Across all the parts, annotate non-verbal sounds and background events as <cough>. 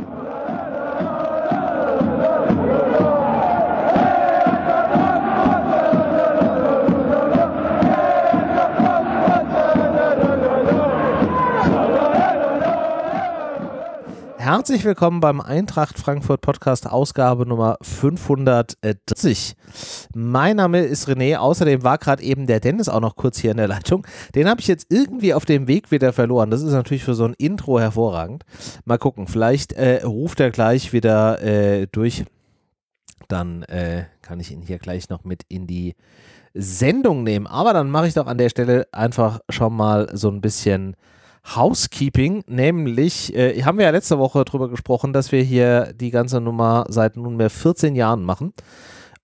Thank. Herzlich willkommen beim Eintracht Frankfurt Podcast Ausgabe Nummer 530. Mein Name ist René, außerdem war gerade eben der Dennis auch noch kurz hier in der Leitung. Den habe ich jetzt irgendwie auf dem Weg wieder verloren. Das ist natürlich für so ein Intro hervorragend. Mal gucken, vielleicht äh, ruft er gleich wieder äh, durch. Dann äh, kann ich ihn hier gleich noch mit in die Sendung nehmen. Aber dann mache ich doch an der Stelle einfach schon mal so ein bisschen Housekeeping, nämlich äh, haben wir ja letzte Woche darüber gesprochen, dass wir hier die ganze Nummer seit nunmehr 14 Jahren machen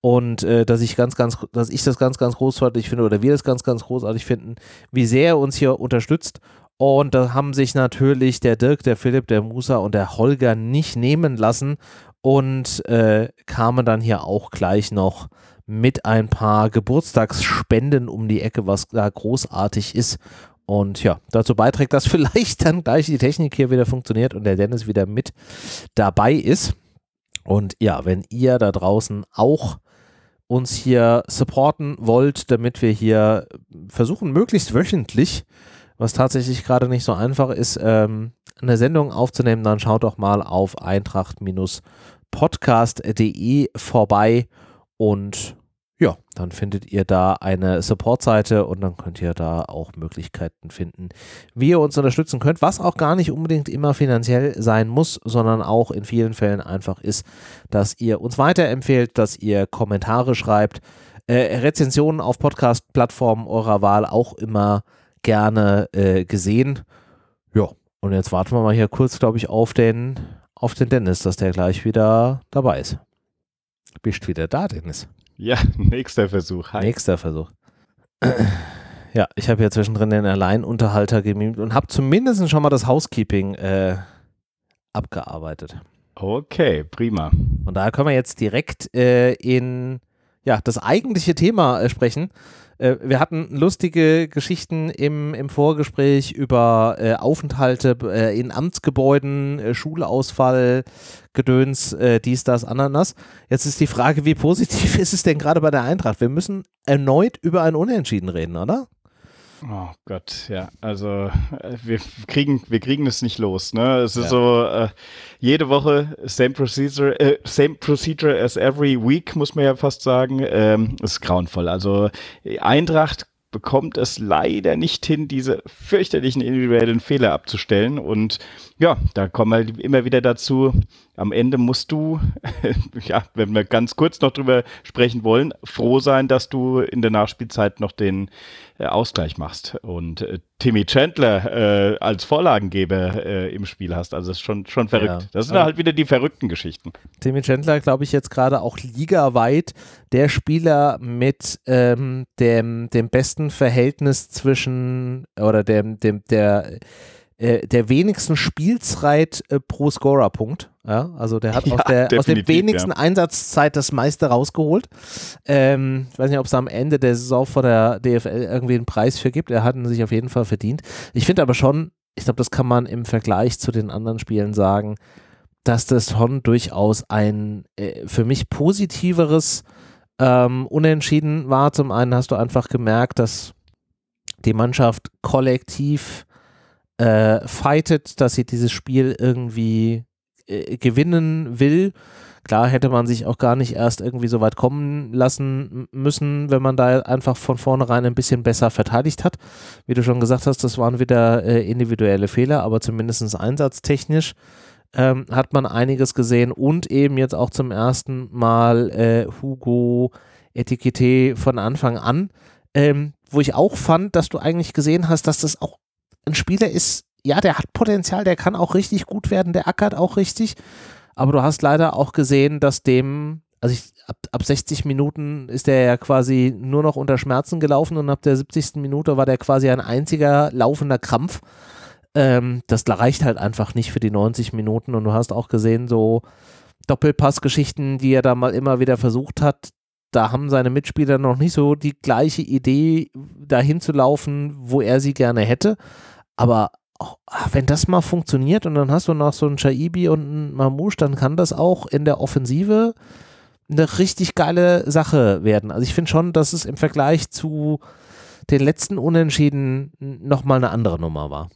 und äh, dass ich ganz, ganz, dass ich das ganz, ganz großartig finde oder wir das ganz, ganz großartig finden, wie sehr er uns hier unterstützt. Und da haben sich natürlich der Dirk, der Philipp, der Musa und der Holger nicht nehmen lassen und äh, kamen dann hier auch gleich noch mit ein paar Geburtstagsspenden um die Ecke, was da großartig ist. Und ja, dazu beiträgt, dass <laughs> vielleicht dann gleich die Technik hier wieder funktioniert und der Dennis wieder mit dabei ist. Und ja, wenn ihr da draußen auch uns hier supporten wollt, damit wir hier versuchen, möglichst wöchentlich, was tatsächlich gerade nicht so einfach ist, ähm, eine Sendung aufzunehmen, dann schaut doch mal auf eintracht-podcast.de vorbei und ja, dann findet ihr da eine Support-Seite und dann könnt ihr da auch Möglichkeiten finden, wie ihr uns unterstützen könnt, was auch gar nicht unbedingt immer finanziell sein muss, sondern auch in vielen Fällen einfach ist, dass ihr uns weiterempfehlt, dass ihr Kommentare schreibt, äh, Rezensionen auf Podcast-Plattformen eurer Wahl auch immer gerne äh, gesehen. Ja, und jetzt warten wir mal hier kurz, glaube ich, auf den, auf den Dennis, dass der gleich wieder dabei ist. Bist wieder da, Dennis? Ja, <laughs> nächster Versuch. Hi. Nächster Versuch. Ja, ich habe ja zwischendrin den Alleinunterhalter gemimt und habe zumindest schon mal das Housekeeping äh, abgearbeitet. Okay, prima. Und daher können wir jetzt direkt äh, in ja, das eigentliche Thema äh, sprechen. Äh, wir hatten lustige Geschichten im, im Vorgespräch über äh, Aufenthalte äh, in Amtsgebäuden, äh, Schulausfall, Gedöns, äh, dies, das, Ananas. Jetzt ist die Frage, wie positiv <laughs> ist es denn gerade bei der Eintracht? Wir müssen erneut über ein Unentschieden reden, oder? Oh Gott, ja. Also äh, wir kriegen, wir kriegen es nicht los. Ne? Es ist ja. so äh, jede Woche same procedure, äh, same procedure as every week, muss man ja fast sagen. Ähm, ist grauenvoll. Also Eintracht bekommt es leider nicht hin, diese fürchterlichen individuellen Fehler abzustellen. Und ja, da kommen wir immer wieder dazu. Am Ende musst du, <laughs> ja, wenn wir ganz kurz noch drüber sprechen wollen, froh sein, dass du in der Nachspielzeit noch den äh, Ausgleich machst und äh, Timmy Chandler äh, als Vorlagengeber äh, im Spiel hast. Also das ist schon, schon verrückt. Ja. Das sind halt wieder die verrückten Geschichten. Timmy Chandler, glaube ich, jetzt gerade auch ligaweit der Spieler mit ähm, dem, dem besten Verhältnis zwischen oder dem, dem, der äh, der wenigsten Spielzeit äh, pro Scorerpunkt. Ja, also der hat <laughs> ja, aus, der, aus der wenigsten ja. Einsatzzeit das meiste rausgeholt. Ähm, ich weiß nicht, ob es am Ende der Saison vor der DFL irgendwie einen Preis für gibt. Er hat ihn sich auf jeden Fall verdient. Ich finde aber schon, ich glaube, das kann man im Vergleich zu den anderen Spielen sagen, dass das schon durchaus ein äh, für mich positiveres ähm, Unentschieden war. Zum einen hast du einfach gemerkt, dass die Mannschaft kollektiv äh, fightet, dass sie dieses Spiel irgendwie äh, gewinnen will. Klar hätte man sich auch gar nicht erst irgendwie so weit kommen lassen müssen, wenn man da einfach von vornherein ein bisschen besser verteidigt hat. Wie du schon gesagt hast, das waren wieder äh, individuelle Fehler, aber zumindest einsatztechnisch ähm, hat man einiges gesehen und eben jetzt auch zum ersten Mal äh, Hugo Etikette von Anfang an, ähm, wo ich auch fand, dass du eigentlich gesehen hast, dass das auch ein Spieler ist, ja, der hat Potenzial, der kann auch richtig gut werden, der ackert auch richtig. Aber du hast leider auch gesehen, dass dem, also ich, ab, ab 60 Minuten ist der ja quasi nur noch unter Schmerzen gelaufen und ab der 70. Minute war der quasi ein einziger laufender Krampf. Ähm, das reicht halt einfach nicht für die 90 Minuten und du hast auch gesehen, so Doppelpassgeschichten, die er da mal immer wieder versucht hat, da haben seine Mitspieler noch nicht so die gleiche Idee, dahin zu laufen, wo er sie gerne hätte. Aber oh, wenn das mal funktioniert und dann hast du noch so einen Shaibi und einen Mamouche, dann kann das auch in der Offensive eine richtig geile Sache werden. Also ich finde schon, dass es im Vergleich zu den letzten Unentschieden nochmal eine andere Nummer war.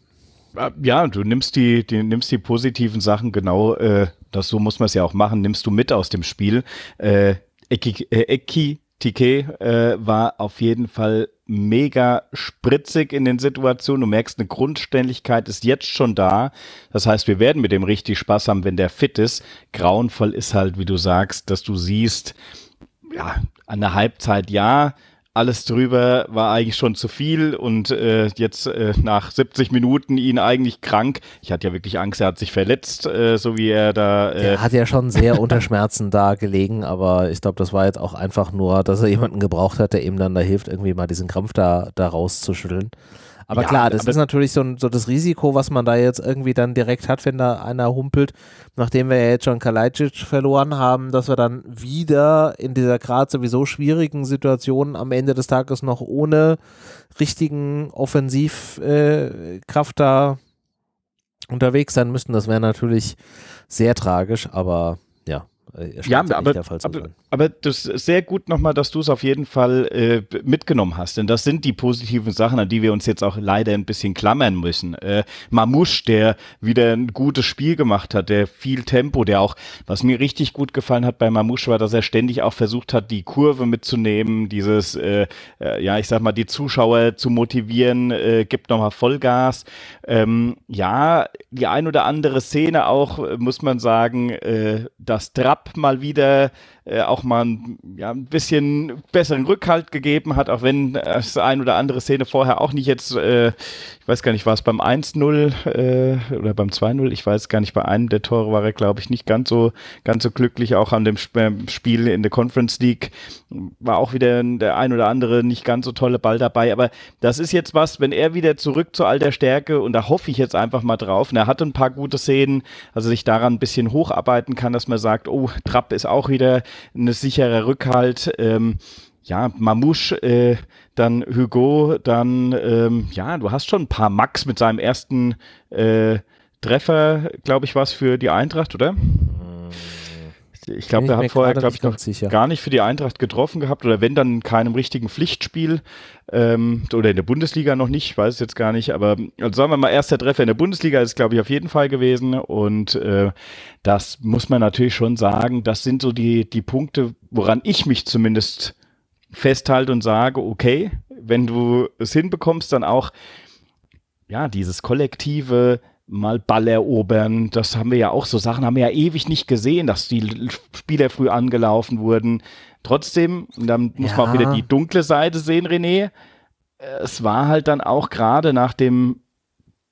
Äh, ja, du nimmst die, die, nimmst die positiven Sachen genau, äh, das so muss man es ja auch machen, nimmst du mit aus dem Spiel. Äh, Eki, äh, Eki Tike äh, war auf jeden Fall mega spritzig in den Situationen. Du merkst, eine Grundständigkeit ist jetzt schon da. Das heißt, wir werden mit dem richtig Spaß haben, wenn der fit ist. Grauenvoll ist halt, wie du sagst, dass du siehst, ja, an der Halbzeit ja, alles drüber war eigentlich schon zu viel und äh, jetzt äh, nach 70 Minuten ihn eigentlich krank. Ich hatte ja wirklich Angst, er hat sich verletzt, äh, so wie er da. er äh, hat ja schon sehr unter Schmerzen da gelegen, aber ich glaube, das war jetzt auch einfach nur, dass er jemanden gebraucht hat, der ihm dann da hilft, irgendwie mal diesen Krampf da, da rauszuschütteln. Aber ja, klar, das ist natürlich so, so, das Risiko, was man da jetzt irgendwie dann direkt hat, wenn da einer humpelt, nachdem wir ja jetzt schon Kalajdzic verloren haben, dass wir dann wieder in dieser gerade sowieso schwierigen Situation am Ende des Tages noch ohne richtigen Offensivkraft äh, da unterwegs sein müssten. Das wäre natürlich sehr tragisch, aber ja, ja, aber, aber, aber, das ist sehr gut nochmal, dass du es auf jeden Fall äh, mitgenommen hast, denn das sind die positiven Sachen, an die wir uns jetzt auch leider ein bisschen klammern müssen. Äh, Mamouche, der wieder ein gutes Spiel gemacht hat, der viel Tempo, der auch, was mir richtig gut gefallen hat bei Mamouche, war, dass er ständig auch versucht hat, die Kurve mitzunehmen, dieses, äh, äh ja, ich sag mal, die Zuschauer zu motivieren, äh, gibt nochmal Vollgas. Ähm, ja, die ein oder andere Szene auch, muss man sagen, äh, das Mal wieder äh, auch mal ein, ja, ein bisschen besseren Rückhalt gegeben hat, auch wenn das ein oder andere Szene vorher auch nicht jetzt, äh, ich weiß gar nicht, war es beim 1-0 äh, oder beim 2-0, ich weiß gar nicht, bei einem der Tore war er, glaube ich, nicht ganz so, ganz so glücklich, auch an dem Spiel in der Conference League. War auch wieder der ein oder andere nicht ganz so tolle Ball dabei, aber das ist jetzt was, wenn er wieder zurück zu alter Stärke und da hoffe ich jetzt einfach mal drauf, und er hat ein paar gute Szenen, also sich daran ein bisschen hocharbeiten kann, dass man sagt, oh, Trapp ist auch wieder ein sicherer Rückhalt. Ähm, ja, Mamouche, äh, dann Hugo, dann, ähm, ja, du hast schon ein paar Max mit seinem ersten äh, Treffer, glaube ich, was für die Eintracht, oder? Ich glaube, der hat vorher, glaube ich, noch sicher. gar nicht für die Eintracht getroffen gehabt oder wenn dann in keinem richtigen Pflichtspiel ähm, oder in der Bundesliga noch nicht, ich weiß es jetzt gar nicht, aber also sagen wir mal, erster Treffer in der Bundesliga ist, glaube ich, auf jeden Fall gewesen und äh, das muss man natürlich schon sagen, das sind so die, die Punkte, woran ich mich zumindest festhalte und sage, okay, wenn du es hinbekommst, dann auch ja, dieses kollektive mal Ball erobern. Das haben wir ja auch, so Sachen haben wir ja ewig nicht gesehen, dass die Spieler früh angelaufen wurden. Trotzdem, dann muss ja. man auch wieder die dunkle Seite sehen, René. Es war halt dann auch gerade nach dem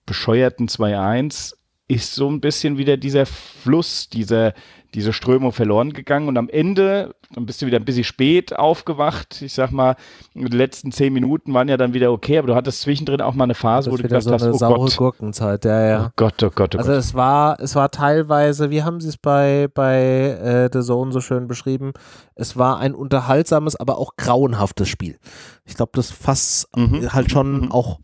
bescheuerten 2-1 ist so ein bisschen wieder dieser Fluss, dieser, diese Strömung verloren gegangen und am Ende, dann bist du wieder ein bisschen spät aufgewacht. Ich sag mal, die letzten zehn Minuten waren ja dann wieder okay, aber du hattest zwischendrin auch mal eine Phase, wo du gedacht so hast, eine oh saure Gott. Gurkenzeit, ja, ja. Oh Gott, oh Gott, oh also Gott. es war, es war teilweise, wie haben sie es bei, bei äh, The Zone so schön beschrieben, es war ein unterhaltsames, aber auch grauenhaftes Spiel. Ich glaube, das fasst mhm. halt schon mhm. auch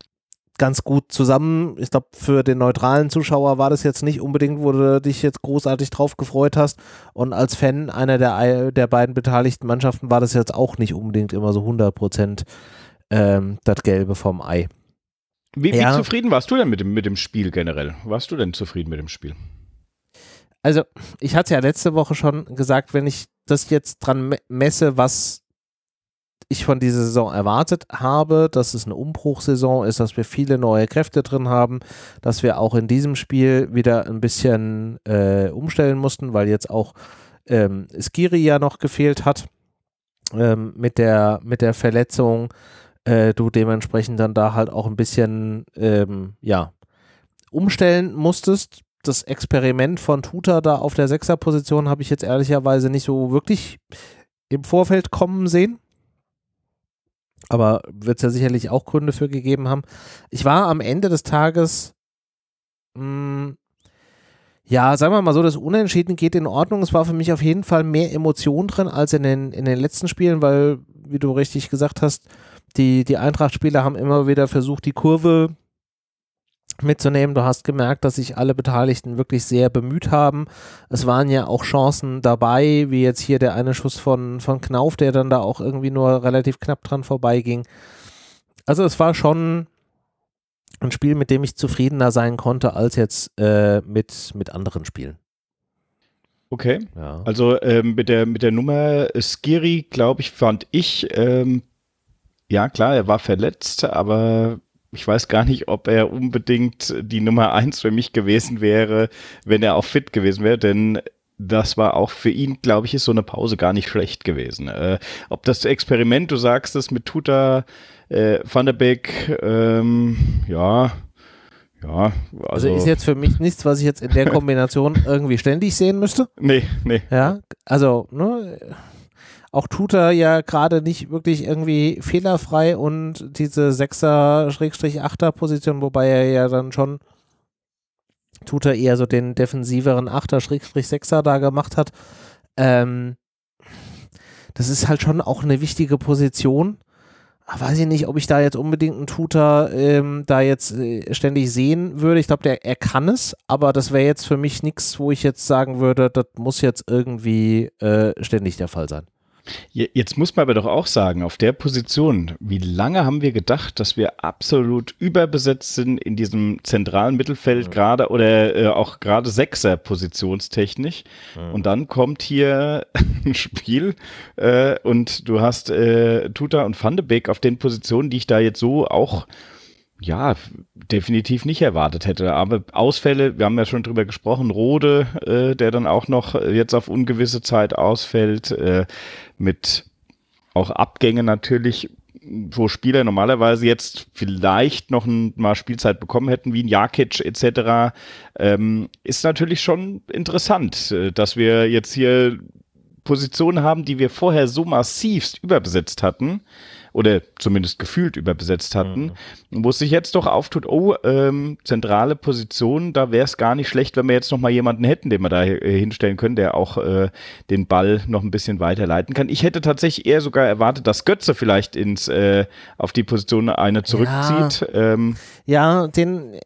ganz gut zusammen. Ich glaube, für den neutralen Zuschauer war das jetzt nicht unbedingt, wo du dich jetzt großartig drauf gefreut hast. Und als Fan einer der, der beiden beteiligten Mannschaften war das jetzt auch nicht unbedingt immer so 100 Prozent ähm, das Gelbe vom Ei. Wie, ja. wie, zufrieden warst du denn mit dem, mit dem Spiel generell? Warst du denn zufrieden mit dem Spiel? Also, ich hatte ja letzte Woche schon gesagt, wenn ich das jetzt dran messe, was ich von dieser Saison erwartet habe, dass es eine Umbruchsaison ist, dass wir viele neue Kräfte drin haben, dass wir auch in diesem Spiel wieder ein bisschen äh, umstellen mussten, weil jetzt auch ähm, Skiri ja noch gefehlt hat ähm, mit, der, mit der Verletzung. Äh, du dementsprechend dann da halt auch ein bisschen, ähm, ja, umstellen musstest. Das Experiment von Tuta da auf der Sechserposition habe ich jetzt ehrlicherweise nicht so wirklich im Vorfeld kommen sehen. Aber wird es ja sicherlich auch Gründe für gegeben haben. Ich war am Ende des Tages, mh, hm, ja, sagen wir mal so, das Unentschieden geht in Ordnung. Es war für mich auf jeden Fall mehr Emotion drin als in den, in den letzten Spielen, weil, wie du richtig gesagt hast, die, die Eintracht-Spieler haben immer wieder versucht, die Kurve mitzunehmen. Du hast gemerkt, dass sich alle Beteiligten wirklich sehr bemüht haben. Es waren ja auch Chancen dabei, wie jetzt hier der eine Schuss von, von Knauf, der dann da auch irgendwie nur relativ knapp dran vorbeiging. Also es war schon ein Spiel, mit dem ich zufriedener sein konnte als jetzt äh, mit, mit anderen Spielen. Okay. Ja. Also ähm, mit, der, mit der Nummer Skiri, glaube ich, fand ich, ähm, ja klar, er war verletzt, aber ich weiß gar nicht, ob er unbedingt die Nummer eins für mich gewesen wäre, wenn er auch fit gewesen wäre, denn das war auch für ihn, glaube ich, ist so eine Pause gar nicht schlecht gewesen. Äh, ob das Experiment, du sagst es mit Tuta, äh, Van der Beek, ähm, ja, ja, also, also, ist jetzt für mich nichts, was ich jetzt in der <laughs> Kombination irgendwie ständig sehen müsste. Nee, nee. Ja, also, ne, auch Tutor ja gerade nicht wirklich irgendwie fehlerfrei und diese 6er-8er Position, wobei er ja dann schon Tutor eher so den defensiveren 8er-6er da gemacht hat. Ähm, das ist halt schon auch eine wichtige Position. Weiß ich nicht, ob ich da jetzt unbedingt einen Tutor ähm, da jetzt äh, ständig sehen würde. Ich glaube, er kann es, aber das wäre jetzt für mich nichts, wo ich jetzt sagen würde, das muss jetzt irgendwie äh, ständig der Fall sein. Jetzt muss man aber doch auch sagen, auf der Position, wie lange haben wir gedacht, dass wir absolut überbesetzt sind in diesem zentralen Mittelfeld, mhm. gerade oder äh, auch gerade Sechser positionstechnisch. Mhm. Und dann kommt hier <laughs> ein Spiel äh, und du hast äh, Tuta und Van de Beek auf den Positionen, die ich da jetzt so auch ja, definitiv nicht erwartet hätte. Aber Ausfälle, wir haben ja schon drüber gesprochen, Rode, äh, der dann auch noch jetzt auf ungewisse Zeit ausfällt, äh, mit auch Abgängen natürlich, wo Spieler normalerweise jetzt vielleicht noch ein, mal Spielzeit bekommen hätten, wie ein Jakic etc., ähm, ist natürlich schon interessant, äh, dass wir jetzt hier Positionen haben, die wir vorher so massivst überbesetzt hatten oder zumindest gefühlt überbesetzt hatten, mhm. wo es sich jetzt doch auftut, oh, ähm, zentrale Position, da wäre es gar nicht schlecht, wenn wir jetzt noch mal jemanden hätten, den wir da äh, hinstellen können, der auch äh, den Ball noch ein bisschen weiterleiten kann. Ich hätte tatsächlich eher sogar erwartet, dass Götze vielleicht ins äh, auf die Position eine zurückzieht. Ja, ähm, ja den,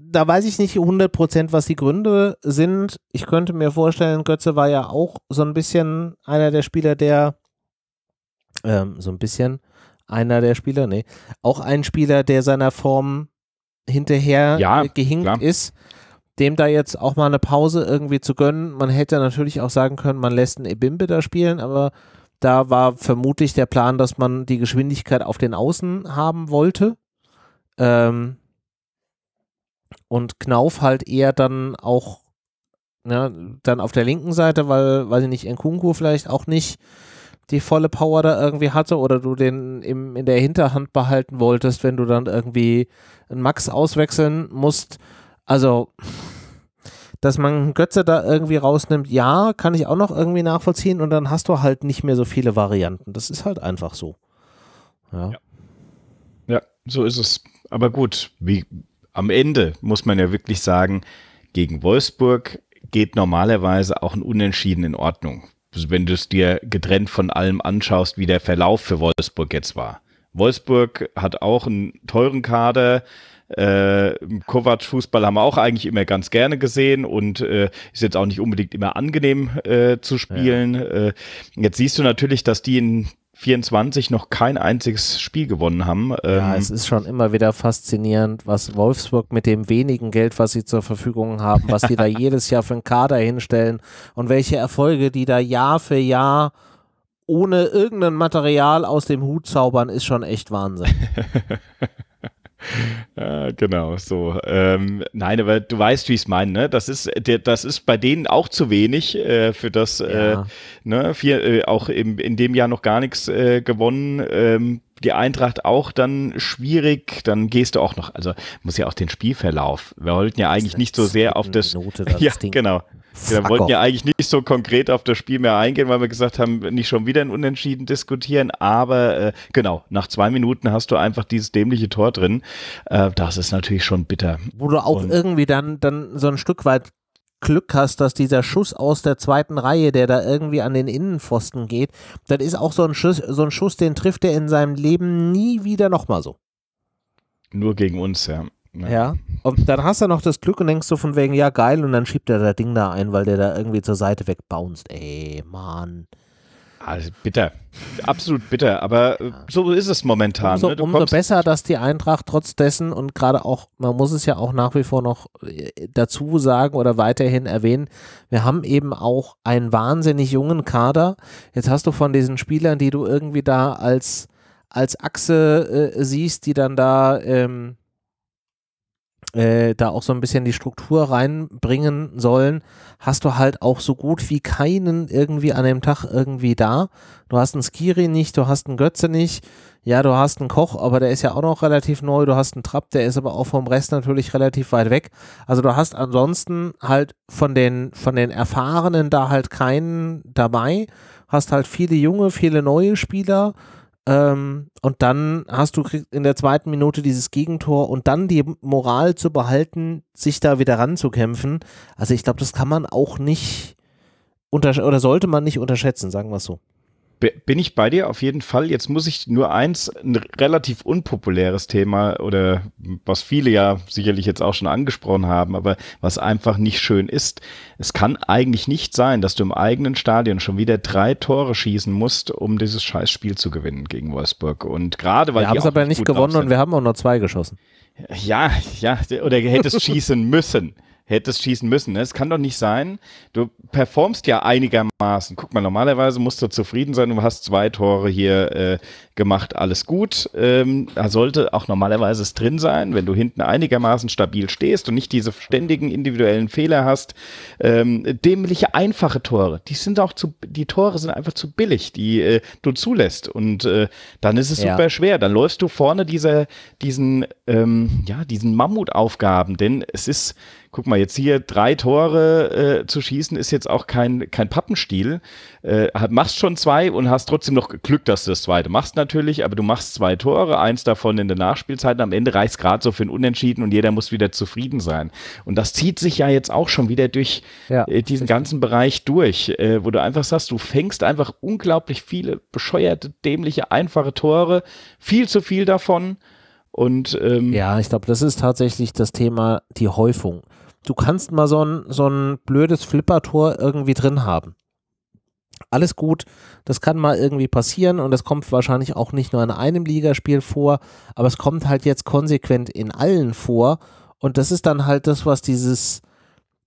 da weiß ich nicht 100 Prozent, was die Gründe sind. Ich könnte mir vorstellen, Götze war ja auch so ein bisschen einer der Spieler, der ähm, so ein bisschen einer der Spieler, nee, auch ein Spieler, der seiner Form hinterher ja, gehinkt klar. ist, dem da jetzt auch mal eine Pause irgendwie zu gönnen. Man hätte natürlich auch sagen können, man lässt einen Ebimbe da spielen, aber da war vermutlich der Plan, dass man die Geschwindigkeit auf den Außen haben wollte. Ähm, und Knauf halt eher dann auch, ja, dann auf der linken Seite, weil, weiß ich nicht, Nkunku vielleicht auch nicht die volle Power da irgendwie hatte oder du den im, in der Hinterhand behalten wolltest, wenn du dann irgendwie einen Max auswechseln musst. Also, dass man Götze da irgendwie rausnimmt, ja, kann ich auch noch irgendwie nachvollziehen und dann hast du halt nicht mehr so viele Varianten. Das ist halt einfach so. Ja, ja, ja so ist es. Aber gut, wie am Ende muss man ja wirklich sagen, gegen Wolfsburg geht normalerweise auch ein Unentschieden in Ordnung wenn du es dir getrennt von allem anschaust, wie der Verlauf für Wolfsburg jetzt war. Wolfsburg hat auch einen teuren Kader. Äh, Kovac-Fußball haben wir auch eigentlich immer ganz gerne gesehen und äh, ist jetzt auch nicht unbedingt immer angenehm äh, zu spielen. Ja. Äh, jetzt siehst du natürlich, dass die in 24 noch kein einziges Spiel gewonnen haben. Ja, ähm, es ist schon immer wieder faszinierend, was Wolfsburg mit dem wenigen Geld, was sie zur Verfügung haben, was die da <laughs> jedes Jahr für einen Kader hinstellen und welche Erfolge die da Jahr für Jahr ohne irgendein Material aus dem Hut zaubern, ist schon echt Wahnsinn. <laughs> <laughs> Ja, genau, so. Ähm, nein, aber du weißt, wie ich es meine, ne? Das ist, der, das ist bei denen auch zu wenig äh, für das, äh, ja. äh, ne, vier, äh, auch im, in dem Jahr noch gar nichts äh, gewonnen. Ähm, die Eintracht auch dann schwierig, dann gehst du auch noch, also muss ja auch den Spielverlauf. Wir wollten ja eigentlich nicht so sehr auf das. Minute, das <laughs> ja, Ding. genau. Wir wollten ja eigentlich nicht so konkret auf das Spiel mehr eingehen, weil wir gesagt haben, nicht schon wieder ein Unentschieden diskutieren. Aber äh, genau, nach zwei Minuten hast du einfach dieses dämliche Tor drin. Äh, das ist natürlich schon bitter. Wo du auch Und irgendwie dann, dann so ein Stück weit Glück hast, dass dieser Schuss aus der zweiten Reihe, der da irgendwie an den Innenpfosten geht, das ist auch so ein Schuss, so ein Schuss, den trifft er in seinem Leben nie wieder nochmal so. Nur gegen uns, ja. Ja. ja. Und dann hast du noch das Glück und denkst so von wegen, ja geil, und dann schiebt er das Ding da ein, weil der da irgendwie zur Seite wegbounced. Ey, Mann. Also bitter. Absolut bitter, aber äh, so ist es momentan. Umso, ne? umso besser, dass die Eintracht trotz dessen und gerade auch, man muss es ja auch nach wie vor noch äh, dazu sagen oder weiterhin erwähnen, wir haben eben auch einen wahnsinnig jungen Kader. Jetzt hast du von diesen Spielern, die du irgendwie da als, als Achse äh, siehst, die dann da ähm, äh, da auch so ein bisschen die Struktur reinbringen sollen, hast du halt auch so gut wie keinen irgendwie an dem Tag irgendwie da. Du hast einen Skiri nicht, du hast einen Götze nicht, ja, du hast einen Koch, aber der ist ja auch noch relativ neu, du hast einen Trapp, der ist aber auch vom Rest natürlich relativ weit weg. Also du hast ansonsten halt von den, von den Erfahrenen da halt keinen dabei, hast halt viele junge, viele neue Spieler ähm, und dann hast du in der zweiten Minute dieses Gegentor und dann die Moral zu behalten, sich da wieder ranzukämpfen. Also ich glaube, das kann man auch nicht oder sollte man nicht unterschätzen, sagen wir es so. Bin ich bei dir auf jeden Fall. Jetzt muss ich nur eins, ein relativ unpopuläres Thema oder was viele ja sicherlich jetzt auch schon angesprochen haben, aber was einfach nicht schön ist. Es kann eigentlich nicht sein, dass du im eigenen Stadion schon wieder drei Tore schießen musst, um dieses Scheißspiel zu gewinnen gegen Wolfsburg. Und gerade weil wir haben es aber nicht gewonnen und wir haben auch nur zwei geschossen. Ja, ja, oder hättest <laughs> schießen müssen hättest schießen müssen. Ne? Es kann doch nicht sein, du performst ja einigermaßen. Guck mal, normalerweise musst du zufrieden sein, du hast zwei Tore hier äh, gemacht, alles gut. Ähm, da sollte auch normalerweise es drin sein, wenn du hinten einigermaßen stabil stehst und nicht diese ständigen individuellen Fehler hast. Ähm, dämliche, einfache Tore, die sind auch zu, die Tore sind einfach zu billig, die äh, du zulässt. Und äh, dann ist es ja. super schwer. Dann läufst du vorne dieser, diesen, ähm, ja, diesen Mammutaufgaben, denn es ist guck mal, jetzt hier drei Tore äh, zu schießen, ist jetzt auch kein, kein Pappenstiel. Äh, machst schon zwei und hast trotzdem noch Glück, dass du das zweite machst natürlich, aber du machst zwei Tore, eins davon in der Nachspielzeit und am Ende reicht gerade so für ein Unentschieden und jeder muss wieder zufrieden sein. Und das zieht sich ja jetzt auch schon wieder durch ja, äh, diesen ganzen Bereich durch, äh, wo du einfach sagst, du fängst einfach unglaublich viele bescheuerte, dämliche, einfache Tore, viel zu viel davon. Und ähm, ja, ich glaube, das ist tatsächlich das Thema, die Häufung du kannst mal so ein, so ein blödes Flippertor irgendwie drin haben. Alles gut, das kann mal irgendwie passieren und es kommt wahrscheinlich auch nicht nur in einem Ligaspiel vor, aber es kommt halt jetzt konsequent in allen vor und das ist dann halt das, was dieses,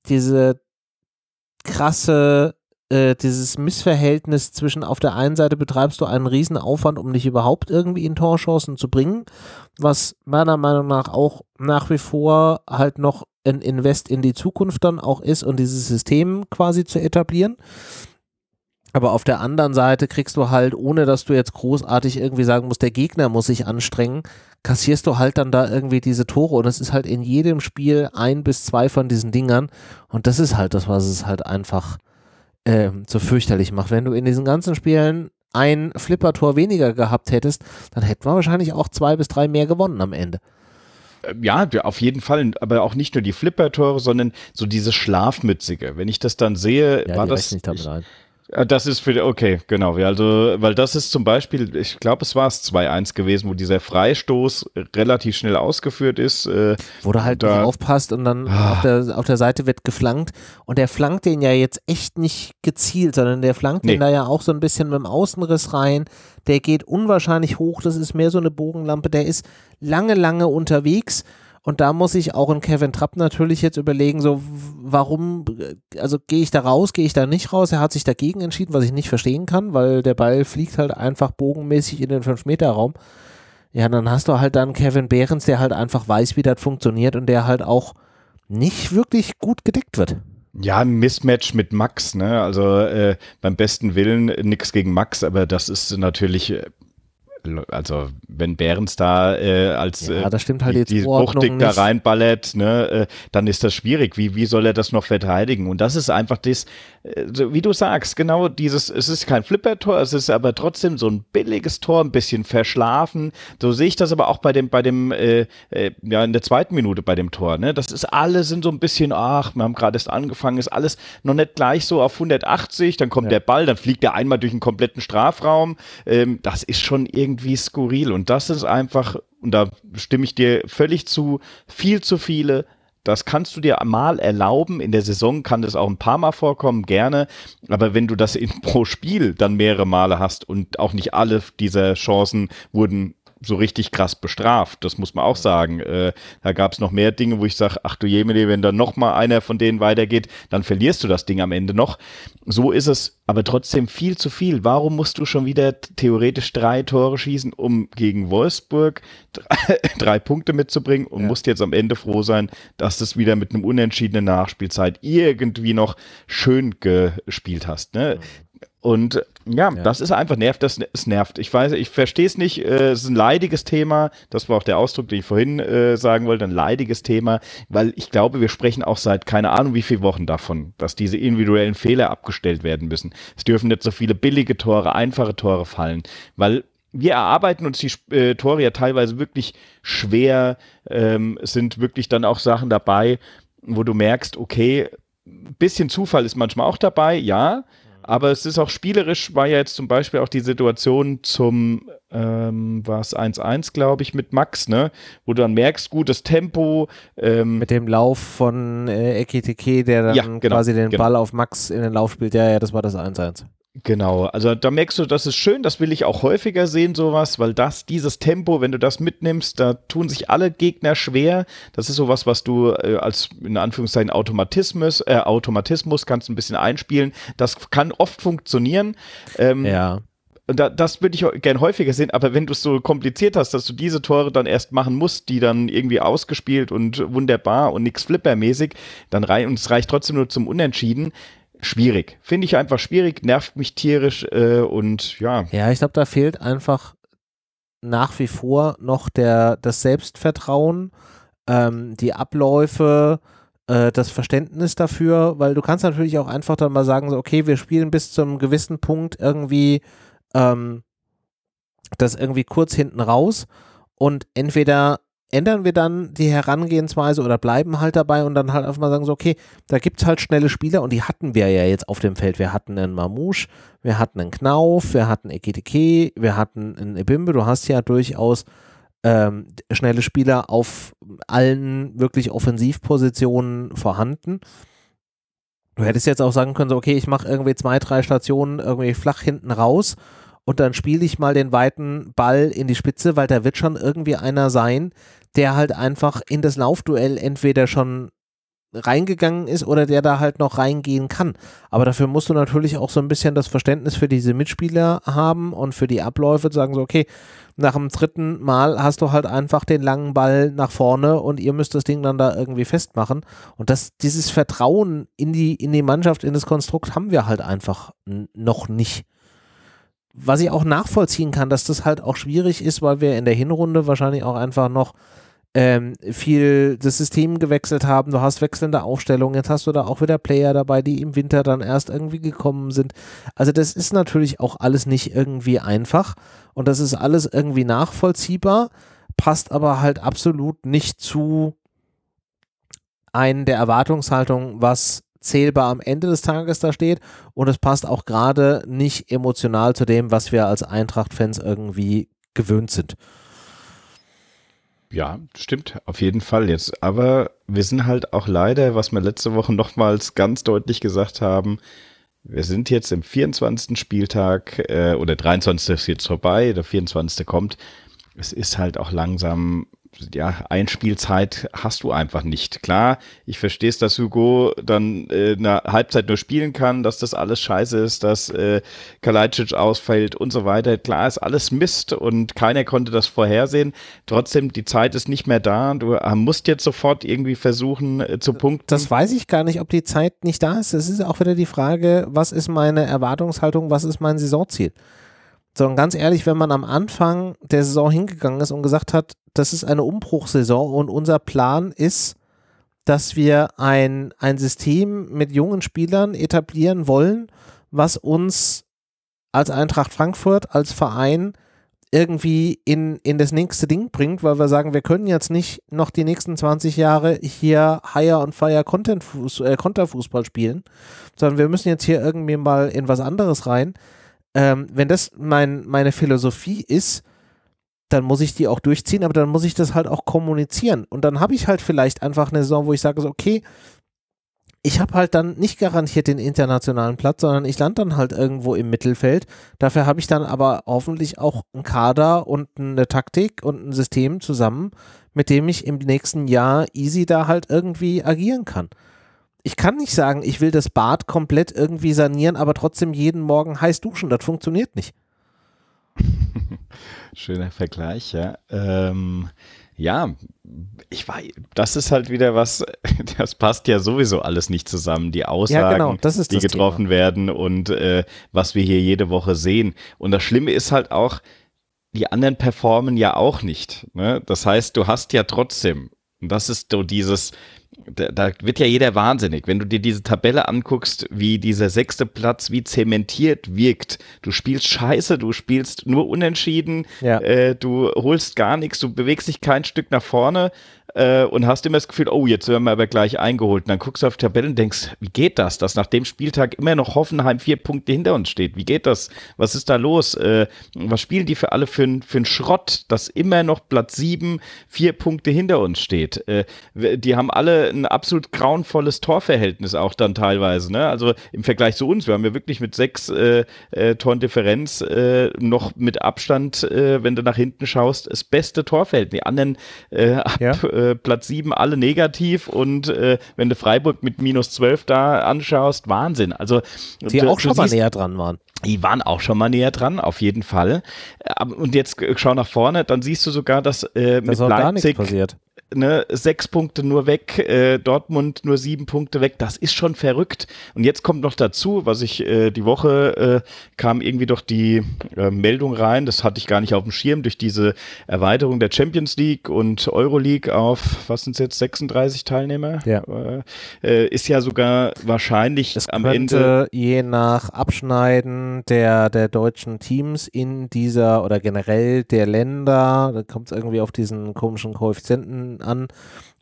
diese krasse, äh, dieses Missverhältnis zwischen auf der einen Seite betreibst du einen riesen Aufwand, um dich überhaupt irgendwie in Torchancen zu bringen, was meiner Meinung nach auch nach wie vor halt noch ein Invest in die Zukunft dann auch ist und dieses System quasi zu etablieren. Aber auf der anderen Seite kriegst du halt, ohne dass du jetzt großartig irgendwie sagen musst, der Gegner muss sich anstrengen, kassierst du halt dann da irgendwie diese Tore und es ist halt in jedem Spiel ein bis zwei von diesen Dingern und das ist halt das, was es halt einfach äh, so fürchterlich macht. Wenn du in diesen ganzen Spielen ein Flippertor weniger gehabt hättest, dann hätten wir wahrscheinlich auch zwei bis drei mehr gewonnen am Ende. Äh, ja, auf jeden Fall, aber auch nicht nur die Flipper-Tore, sondern so dieses Schlafmützige. Wenn ich das dann sehe, ja, war das. Äh, das ist für, okay, genau. Also, weil das ist zum Beispiel, ich glaube, es war es 2-1 gewesen, wo dieser Freistoß relativ schnell ausgeführt ist. Äh, wo du halt da, nicht aufpasst und dann ah. auf, der, auf der Seite wird geflankt. Und der flankt den ja jetzt echt nicht gezielt, sondern der flankt nee. den da ja auch so ein bisschen mit dem Außenriss rein. Der geht unwahrscheinlich hoch. Das ist mehr so eine Bogenlampe. Der ist lange, lange unterwegs und da muss ich auch in Kevin Trapp natürlich jetzt überlegen, so warum, also gehe ich da raus, gehe ich da nicht raus? Er hat sich dagegen entschieden, was ich nicht verstehen kann, weil der Ball fliegt halt einfach bogenmäßig in den 5-Meter-Raum. Ja, dann hast du halt dann Kevin Behrens, der halt einfach weiß, wie das funktioniert und der halt auch nicht wirklich gut gedeckt wird. Ja, ein Mismatch mit Max, ne? Also äh, beim besten Willen nichts gegen Max, aber das ist natürlich äh, also wenn Behrens da äh, als ja, das stimmt halt die, jetzt die Buchtig da reinballert, ne, äh, dann ist das schwierig. Wie, wie soll er das noch verteidigen? Und das ist einfach das, äh, wie du sagst, genau dieses, es ist kein Flipper-Tor, es ist aber trotzdem so ein billiges Tor, ein bisschen verschlafen. So sehe ich das aber auch bei dem, bei dem, äh, äh, ja, in der zweiten Minute bei dem Tor, ne? Das ist, alle sind so ein bisschen, ach, wir haben gerade erst angefangen, ist alles noch nicht gleich so auf 180, dann kommt ja. der Ball, dann fliegt er einmal durch einen kompletten Strafraum. Ähm, das ist schon irgendwie irgendwie skurril und das ist einfach und da stimme ich dir völlig zu, viel zu viele das kannst du dir mal erlauben. In der Saison kann das auch ein paar Mal vorkommen, gerne. Aber wenn du das in, <laughs> pro Spiel dann mehrere Male hast und auch nicht alle dieser Chancen wurden so richtig krass bestraft. Das muss man auch sagen. Äh, da gab es noch mehr Dinge, wo ich sage, ach du Jemine, wenn da noch mal einer von denen weitergeht, dann verlierst du das Ding am Ende noch. So ist es aber trotzdem viel zu viel. Warum musst du schon wieder theoretisch drei Tore schießen, um gegen Wolfsburg drei, <laughs> drei Punkte mitzubringen und ja. musst jetzt am Ende froh sein, dass du es wieder mit einem unentschiedenen Nachspielzeit irgendwie noch schön gespielt hast. Ne? Und ja, ja, das ist einfach nervt, das es nervt. Ich weiß, ich verstehe es nicht. Äh, es ist ein leidiges Thema. Das war auch der Ausdruck, den ich vorhin äh, sagen wollte. Ein leidiges Thema, weil ich glaube, wir sprechen auch seit keine Ahnung wie viele Wochen davon, dass diese individuellen Fehler abgestellt werden müssen. Es dürfen nicht so viele billige Tore, einfache Tore fallen, weil wir erarbeiten uns die äh, Tore ja teilweise wirklich schwer. Ähm, es sind wirklich dann auch Sachen dabei, wo du merkst, okay, ein bisschen Zufall ist manchmal auch dabei, ja. Aber es ist auch spielerisch, war ja jetzt zum Beispiel auch die Situation zum, ähm, war es 1-1, glaube ich, mit Max, ne? Wo du dann merkst, gutes Tempo. Ähm, mit dem Lauf von äh, Ekitike, der dann ja, genau, quasi den genau. Ball auf Max in den Lauf spielt. Ja, ja, das war das 1-1. Genau, also da merkst du, das ist schön, das will ich auch häufiger sehen, sowas, weil das, dieses Tempo, wenn du das mitnimmst, da tun sich alle Gegner schwer. Das ist sowas, was du äh, als in Anführungszeichen Automatismus, äh, Automatismus kannst ein bisschen einspielen. Das kann oft funktionieren. Ähm, ja. Und da, das würde ich gern häufiger sehen, aber wenn du es so kompliziert hast, dass du diese Tore dann erst machen musst, die dann irgendwie ausgespielt und wunderbar und nix flippermäßig, dann rein und es reicht trotzdem nur zum Unentschieden schwierig. Finde ich einfach schwierig, nervt mich tierisch äh, und ja. Ja, ich glaube, da fehlt einfach nach wie vor noch der, das Selbstvertrauen, ähm, die Abläufe, äh, das Verständnis dafür, weil du kannst natürlich auch einfach dann mal sagen, so, okay, wir spielen bis zu einem gewissen Punkt irgendwie ähm, das irgendwie kurz hinten raus und entweder ändern wir dann die Herangehensweise oder bleiben halt dabei und dann halt einfach mal sagen so, okay, da gibt es halt schnelle Spieler und die hatten wir ja jetzt auf dem Feld. Wir hatten einen Mamouche, wir hatten einen Knauf, wir hatten Ekitike, wir hatten einen Ebimbe. Du hast ja durchaus ähm, schnelle Spieler auf allen wirklich Offensivpositionen vorhanden. Du hättest jetzt auch sagen können, so, okay, ich mache irgendwie zwei, drei Stationen irgendwie flach hinten raus und dann spiele ich mal den weiten Ball in die Spitze, weil da wird schon irgendwie einer sein, der halt einfach in das Laufduell entweder schon reingegangen ist oder der da halt noch reingehen kann. Aber dafür musst du natürlich auch so ein bisschen das Verständnis für diese Mitspieler haben und für die Abläufe sagen so, okay, nach dem dritten Mal hast du halt einfach den langen Ball nach vorne und ihr müsst das Ding dann da irgendwie festmachen. Und das, dieses Vertrauen in die, in die Mannschaft, in das Konstrukt haben wir halt einfach noch nicht was ich auch nachvollziehen kann, dass das halt auch schwierig ist, weil wir in der Hinrunde wahrscheinlich auch einfach noch ähm, viel das System gewechselt haben. Du hast wechselnde Aufstellungen. Jetzt hast du da auch wieder Player dabei, die im Winter dann erst irgendwie gekommen sind. Also das ist natürlich auch alles nicht irgendwie einfach und das ist alles irgendwie nachvollziehbar, passt aber halt absolut nicht zu einen der Erwartungshaltung, was zählbar am Ende des Tages da steht und es passt auch gerade nicht emotional zu dem, was wir als Eintracht-Fans irgendwie gewöhnt sind. Ja, stimmt, auf jeden Fall jetzt. Aber wir sind halt auch leider, was wir letzte Woche nochmals ganz deutlich gesagt haben, wir sind jetzt im 24. Spieltag äh, oder 23. ist jetzt vorbei, der 24. kommt. Es ist halt auch langsam ja, Einspielzeit hast du einfach nicht. Klar, ich verstehe es, dass Hugo dann äh, eine Halbzeit nur spielen kann, dass das alles scheiße ist, dass äh, Kalajdzic ausfällt und so weiter. Klar ist alles Mist und keiner konnte das vorhersehen. Trotzdem, die Zeit ist nicht mehr da. Du äh, musst jetzt sofort irgendwie versuchen äh, zu punkten. Das weiß ich gar nicht, ob die Zeit nicht da ist. Es ist auch wieder die Frage, was ist meine Erwartungshaltung, was ist mein Saisonziel? Sondern ganz ehrlich, wenn man am Anfang der Saison hingegangen ist und gesagt hat, das ist eine Umbruchsaison und unser Plan ist, dass wir ein, ein System mit jungen Spielern etablieren wollen, was uns als Eintracht Frankfurt, als Verein irgendwie in, in das nächste Ding bringt, weil wir sagen, wir können jetzt nicht noch die nächsten 20 Jahre hier Hire und Fire Content äh, Konterfußball spielen, sondern wir müssen jetzt hier irgendwie mal in was anderes rein. Ähm, wenn das mein, meine Philosophie ist, dann muss ich die auch durchziehen, aber dann muss ich das halt auch kommunizieren. Und dann habe ich halt vielleicht einfach eine Saison, wo ich sage so, okay, ich habe halt dann nicht garantiert den internationalen Platz, sondern ich lande dann halt irgendwo im Mittelfeld. Dafür habe ich dann aber hoffentlich auch einen Kader und eine Taktik und ein System zusammen, mit dem ich im nächsten Jahr easy da halt irgendwie agieren kann. Ich kann nicht sagen, ich will das Bad komplett irgendwie sanieren, aber trotzdem jeden Morgen heiß duschen. Das funktioniert nicht. <laughs> Schöner Vergleich, ja. Ähm, ja, ich weiß, das ist halt wieder was, <laughs> das passt ja sowieso alles nicht zusammen. Die Aussagen, ja, genau, die getroffen Thema. werden und äh, was wir hier jede Woche sehen. Und das Schlimme ist halt auch, die anderen performen ja auch nicht. Ne? Das heißt, du hast ja trotzdem, und das ist so dieses, da, da, wird ja jeder wahnsinnig, wenn du dir diese Tabelle anguckst, wie dieser sechste Platz, wie zementiert wirkt. Du spielst scheiße, du spielst nur unentschieden, ja. äh, du holst gar nichts, du bewegst dich kein Stück nach vorne äh, und hast immer das Gefühl, oh, jetzt werden wir aber gleich eingeholt. Und dann guckst du auf die Tabelle und denkst, wie geht das, dass nach dem Spieltag immer noch Hoffenheim vier Punkte hinter uns steht? Wie geht das? Was ist da los? Äh, was spielen die für alle für, für einen Schrott, dass immer noch Platz sieben vier Punkte hinter uns steht? Äh, die haben alle ein absolut grauenvolles Torverhältnis auch dann teilweise. Ne? Also im Vergleich zu uns, wir haben ja wirklich mit sechs äh, äh, Toren Differenz äh, noch mit Abstand, wenn du nach hinten schaust, das beste Torverhältnis. Die anderen ab ja äh, Platz 7 alle negativ und äh, wenn du Freiburg mit minus 12 da anschaust, Wahnsinn. Also die du, auch schon mal näher dran waren. Die waren auch schon mal näher dran, auf jeden Fall. Und jetzt schau nach vorne, dann siehst du sogar, dass äh, mit Leipzig passiert ne, sechs Punkte nur weg, äh, Dortmund nur sieben Punkte weg, das ist schon verrückt. Und jetzt kommt noch dazu, was ich äh, die Woche äh, kam irgendwie doch die äh, Meldung rein, das hatte ich gar nicht auf dem Schirm, durch diese Erweiterung der Champions League und Euroleague auf, was sind es jetzt, 36 Teilnehmer? Ja. Äh, ist ja sogar wahrscheinlich es am Ende. Je nach Abschneiden der, der deutschen Teams in dieser oder generell der Länder, da kommt es irgendwie auf diesen komischen Koeffizienten an,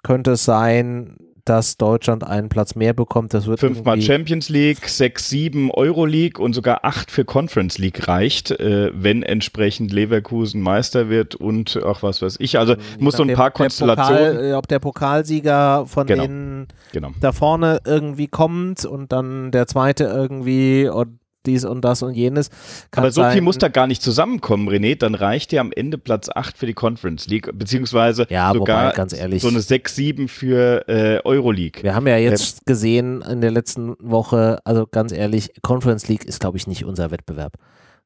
könnte es sein, dass Deutschland einen Platz mehr bekommt. Das wird Fünfmal Champions League, sechs, sieben Euro League und sogar acht für Conference League reicht, äh, wenn entsprechend Leverkusen Meister wird und auch was weiß ich. Also muss so ein paar Konstellationen. Pokal, äh, ob der Pokalsieger von genau. denen genau. da vorne irgendwie kommt und dann der zweite irgendwie und dies und das und jenes. Aber so sein, viel muss da gar nicht zusammenkommen, René. Dann reicht dir am Ende Platz 8 für die Conference League, beziehungsweise ja, sogar wobei, ganz ehrlich, so eine 6, 7 für äh, Euroleague. Wir haben ja jetzt äh, gesehen in der letzten Woche, also ganz ehrlich, Conference League ist, glaube ich, nicht unser Wettbewerb.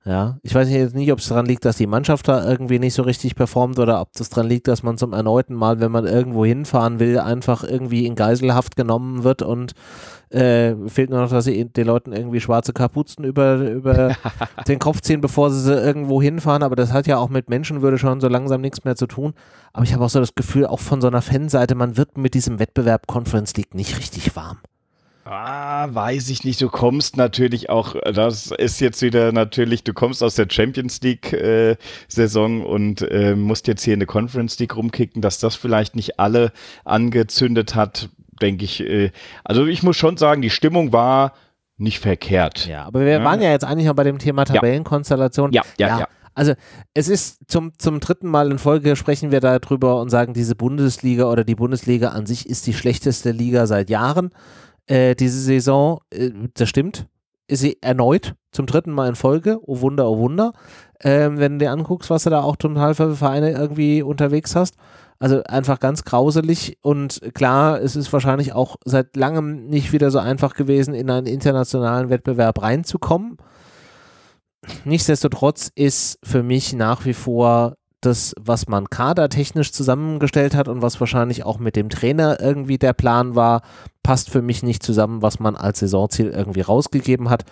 Ja, ich weiß jetzt nicht, ob es daran liegt, dass die Mannschaft da irgendwie nicht so richtig performt oder ob das daran liegt, dass man zum erneuten Mal, wenn man irgendwo hinfahren will, einfach irgendwie in Geiselhaft genommen wird und äh, fehlt nur noch, dass sie den Leuten irgendwie schwarze Kapuzen über, über <laughs> den Kopf ziehen, bevor sie, sie irgendwo hinfahren. Aber das hat ja auch mit Menschenwürde schon so langsam nichts mehr zu tun. Aber ich habe auch so das Gefühl, auch von so einer Fanseite, man wird mit diesem Wettbewerb Conference League nicht richtig warm. Ah, weiß ich nicht. Du kommst natürlich auch, das ist jetzt wieder natürlich, du kommst aus der Champions League äh, Saison und äh, musst jetzt hier in der Conference League rumkicken, dass das vielleicht nicht alle angezündet hat, denke ich. Äh, also ich muss schon sagen, die Stimmung war nicht verkehrt. Ja, aber wir ja. waren ja jetzt eigentlich noch bei dem Thema Tabellenkonstellation. Ja, ja, ja. ja. Also es ist zum, zum dritten Mal in Folge sprechen wir darüber und sagen, diese Bundesliga oder die Bundesliga an sich ist die schlechteste Liga seit Jahren äh, diese Saison, äh, das stimmt, ist sie erneut zum dritten Mal in Folge. Oh Wunder, oh Wunder. Ähm, wenn du dir anguckst, was du da auch total für Vereine irgendwie unterwegs hast. Also einfach ganz grauselig und klar, es ist wahrscheinlich auch seit langem nicht wieder so einfach gewesen, in einen internationalen Wettbewerb reinzukommen. Nichtsdestotrotz ist für mich nach wie vor das, was man kadertechnisch zusammengestellt hat und was wahrscheinlich auch mit dem Trainer irgendwie der Plan war, passt für mich nicht zusammen, was man als Saisonziel irgendwie rausgegeben hat.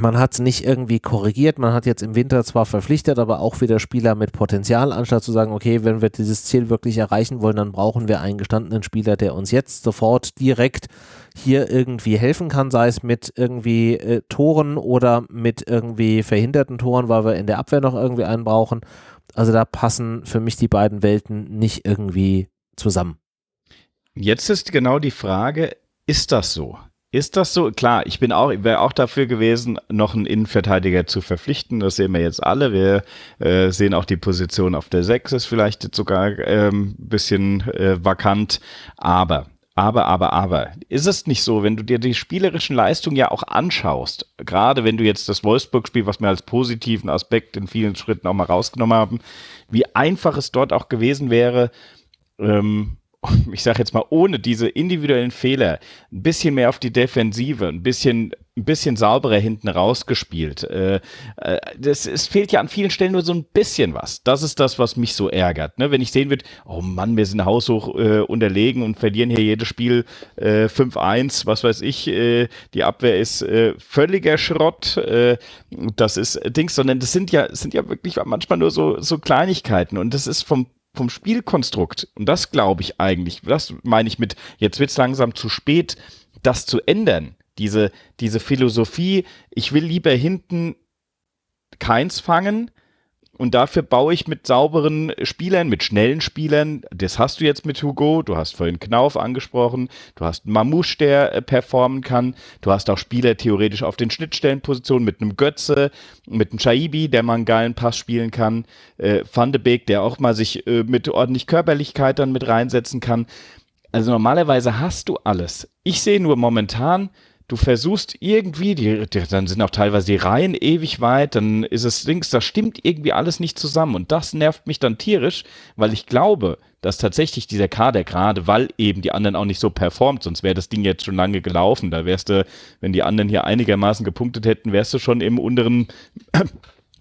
Man hat es nicht irgendwie korrigiert, man hat jetzt im Winter zwar verpflichtet, aber auch wieder Spieler mit Potenzial, anstatt zu sagen, okay, wenn wir dieses Ziel wirklich erreichen wollen, dann brauchen wir einen gestandenen Spieler, der uns jetzt sofort direkt hier irgendwie helfen kann, sei es mit irgendwie äh, Toren oder mit irgendwie verhinderten Toren, weil wir in der Abwehr noch irgendwie einen brauchen. Also da passen für mich die beiden Welten nicht irgendwie zusammen. Jetzt ist genau die Frage, ist das so? Ist das so? Klar, ich bin auch, wäre auch dafür gewesen, noch einen Innenverteidiger zu verpflichten. Das sehen wir jetzt alle. Wir äh, sehen auch die Position auf der 6 ist vielleicht sogar ein ähm, bisschen äh, vakant. Aber, aber, aber, aber, ist es nicht so, wenn du dir die spielerischen Leistungen ja auch anschaust, gerade wenn du jetzt das Wolfsburg-Spiel, was wir als positiven Aspekt in vielen Schritten auch mal rausgenommen haben, wie einfach es dort auch gewesen wäre, ähm, <laughs> ich sage jetzt mal, ohne diese individuellen Fehler ein bisschen mehr auf die Defensive, ein bisschen, ein bisschen sauberer hinten rausgespielt. Äh, äh, das, es fehlt ja an vielen Stellen nur so ein bisschen was. Das ist das, was mich so ärgert. Ne? Wenn ich sehen würde, oh Mann, wir sind haushoch äh, unterlegen und verlieren hier jedes Spiel äh, 5-1, was weiß ich, äh, die Abwehr ist äh, völliger Schrott, das ist Dings, sondern das sind ja, sind ja wirklich manchmal nur so, so Kleinigkeiten und das ist vom vom Spielkonstrukt, und das glaube ich eigentlich, das meine ich mit, jetzt wird es langsam zu spät, das zu ändern. Diese, diese Philosophie, ich will lieber hinten keins fangen, und dafür baue ich mit sauberen Spielern, mit schnellen Spielern. Das hast du jetzt mit Hugo. Du hast vorhin Knauf angesprochen. Du hast Mamouche, der äh, performen kann. Du hast auch Spieler theoretisch auf den Schnittstellenpositionen mit einem Götze, mit einem Shaibi, der mal einen geilen Pass spielen kann. Äh, Van de Beek, der auch mal sich äh, mit ordentlich Körperlichkeit dann mit reinsetzen kann. Also normalerweise hast du alles. Ich sehe nur momentan, du versuchst irgendwie, die, die, dann sind auch teilweise die Reihen ewig weit, dann ist es links, da stimmt irgendwie alles nicht zusammen und das nervt mich dann tierisch, weil ich glaube, dass tatsächlich dieser Kader gerade, weil eben die anderen auch nicht so performt, sonst wäre das Ding jetzt schon lange gelaufen, da wärst du, wenn die anderen hier einigermaßen gepunktet hätten, wärst du schon im unteren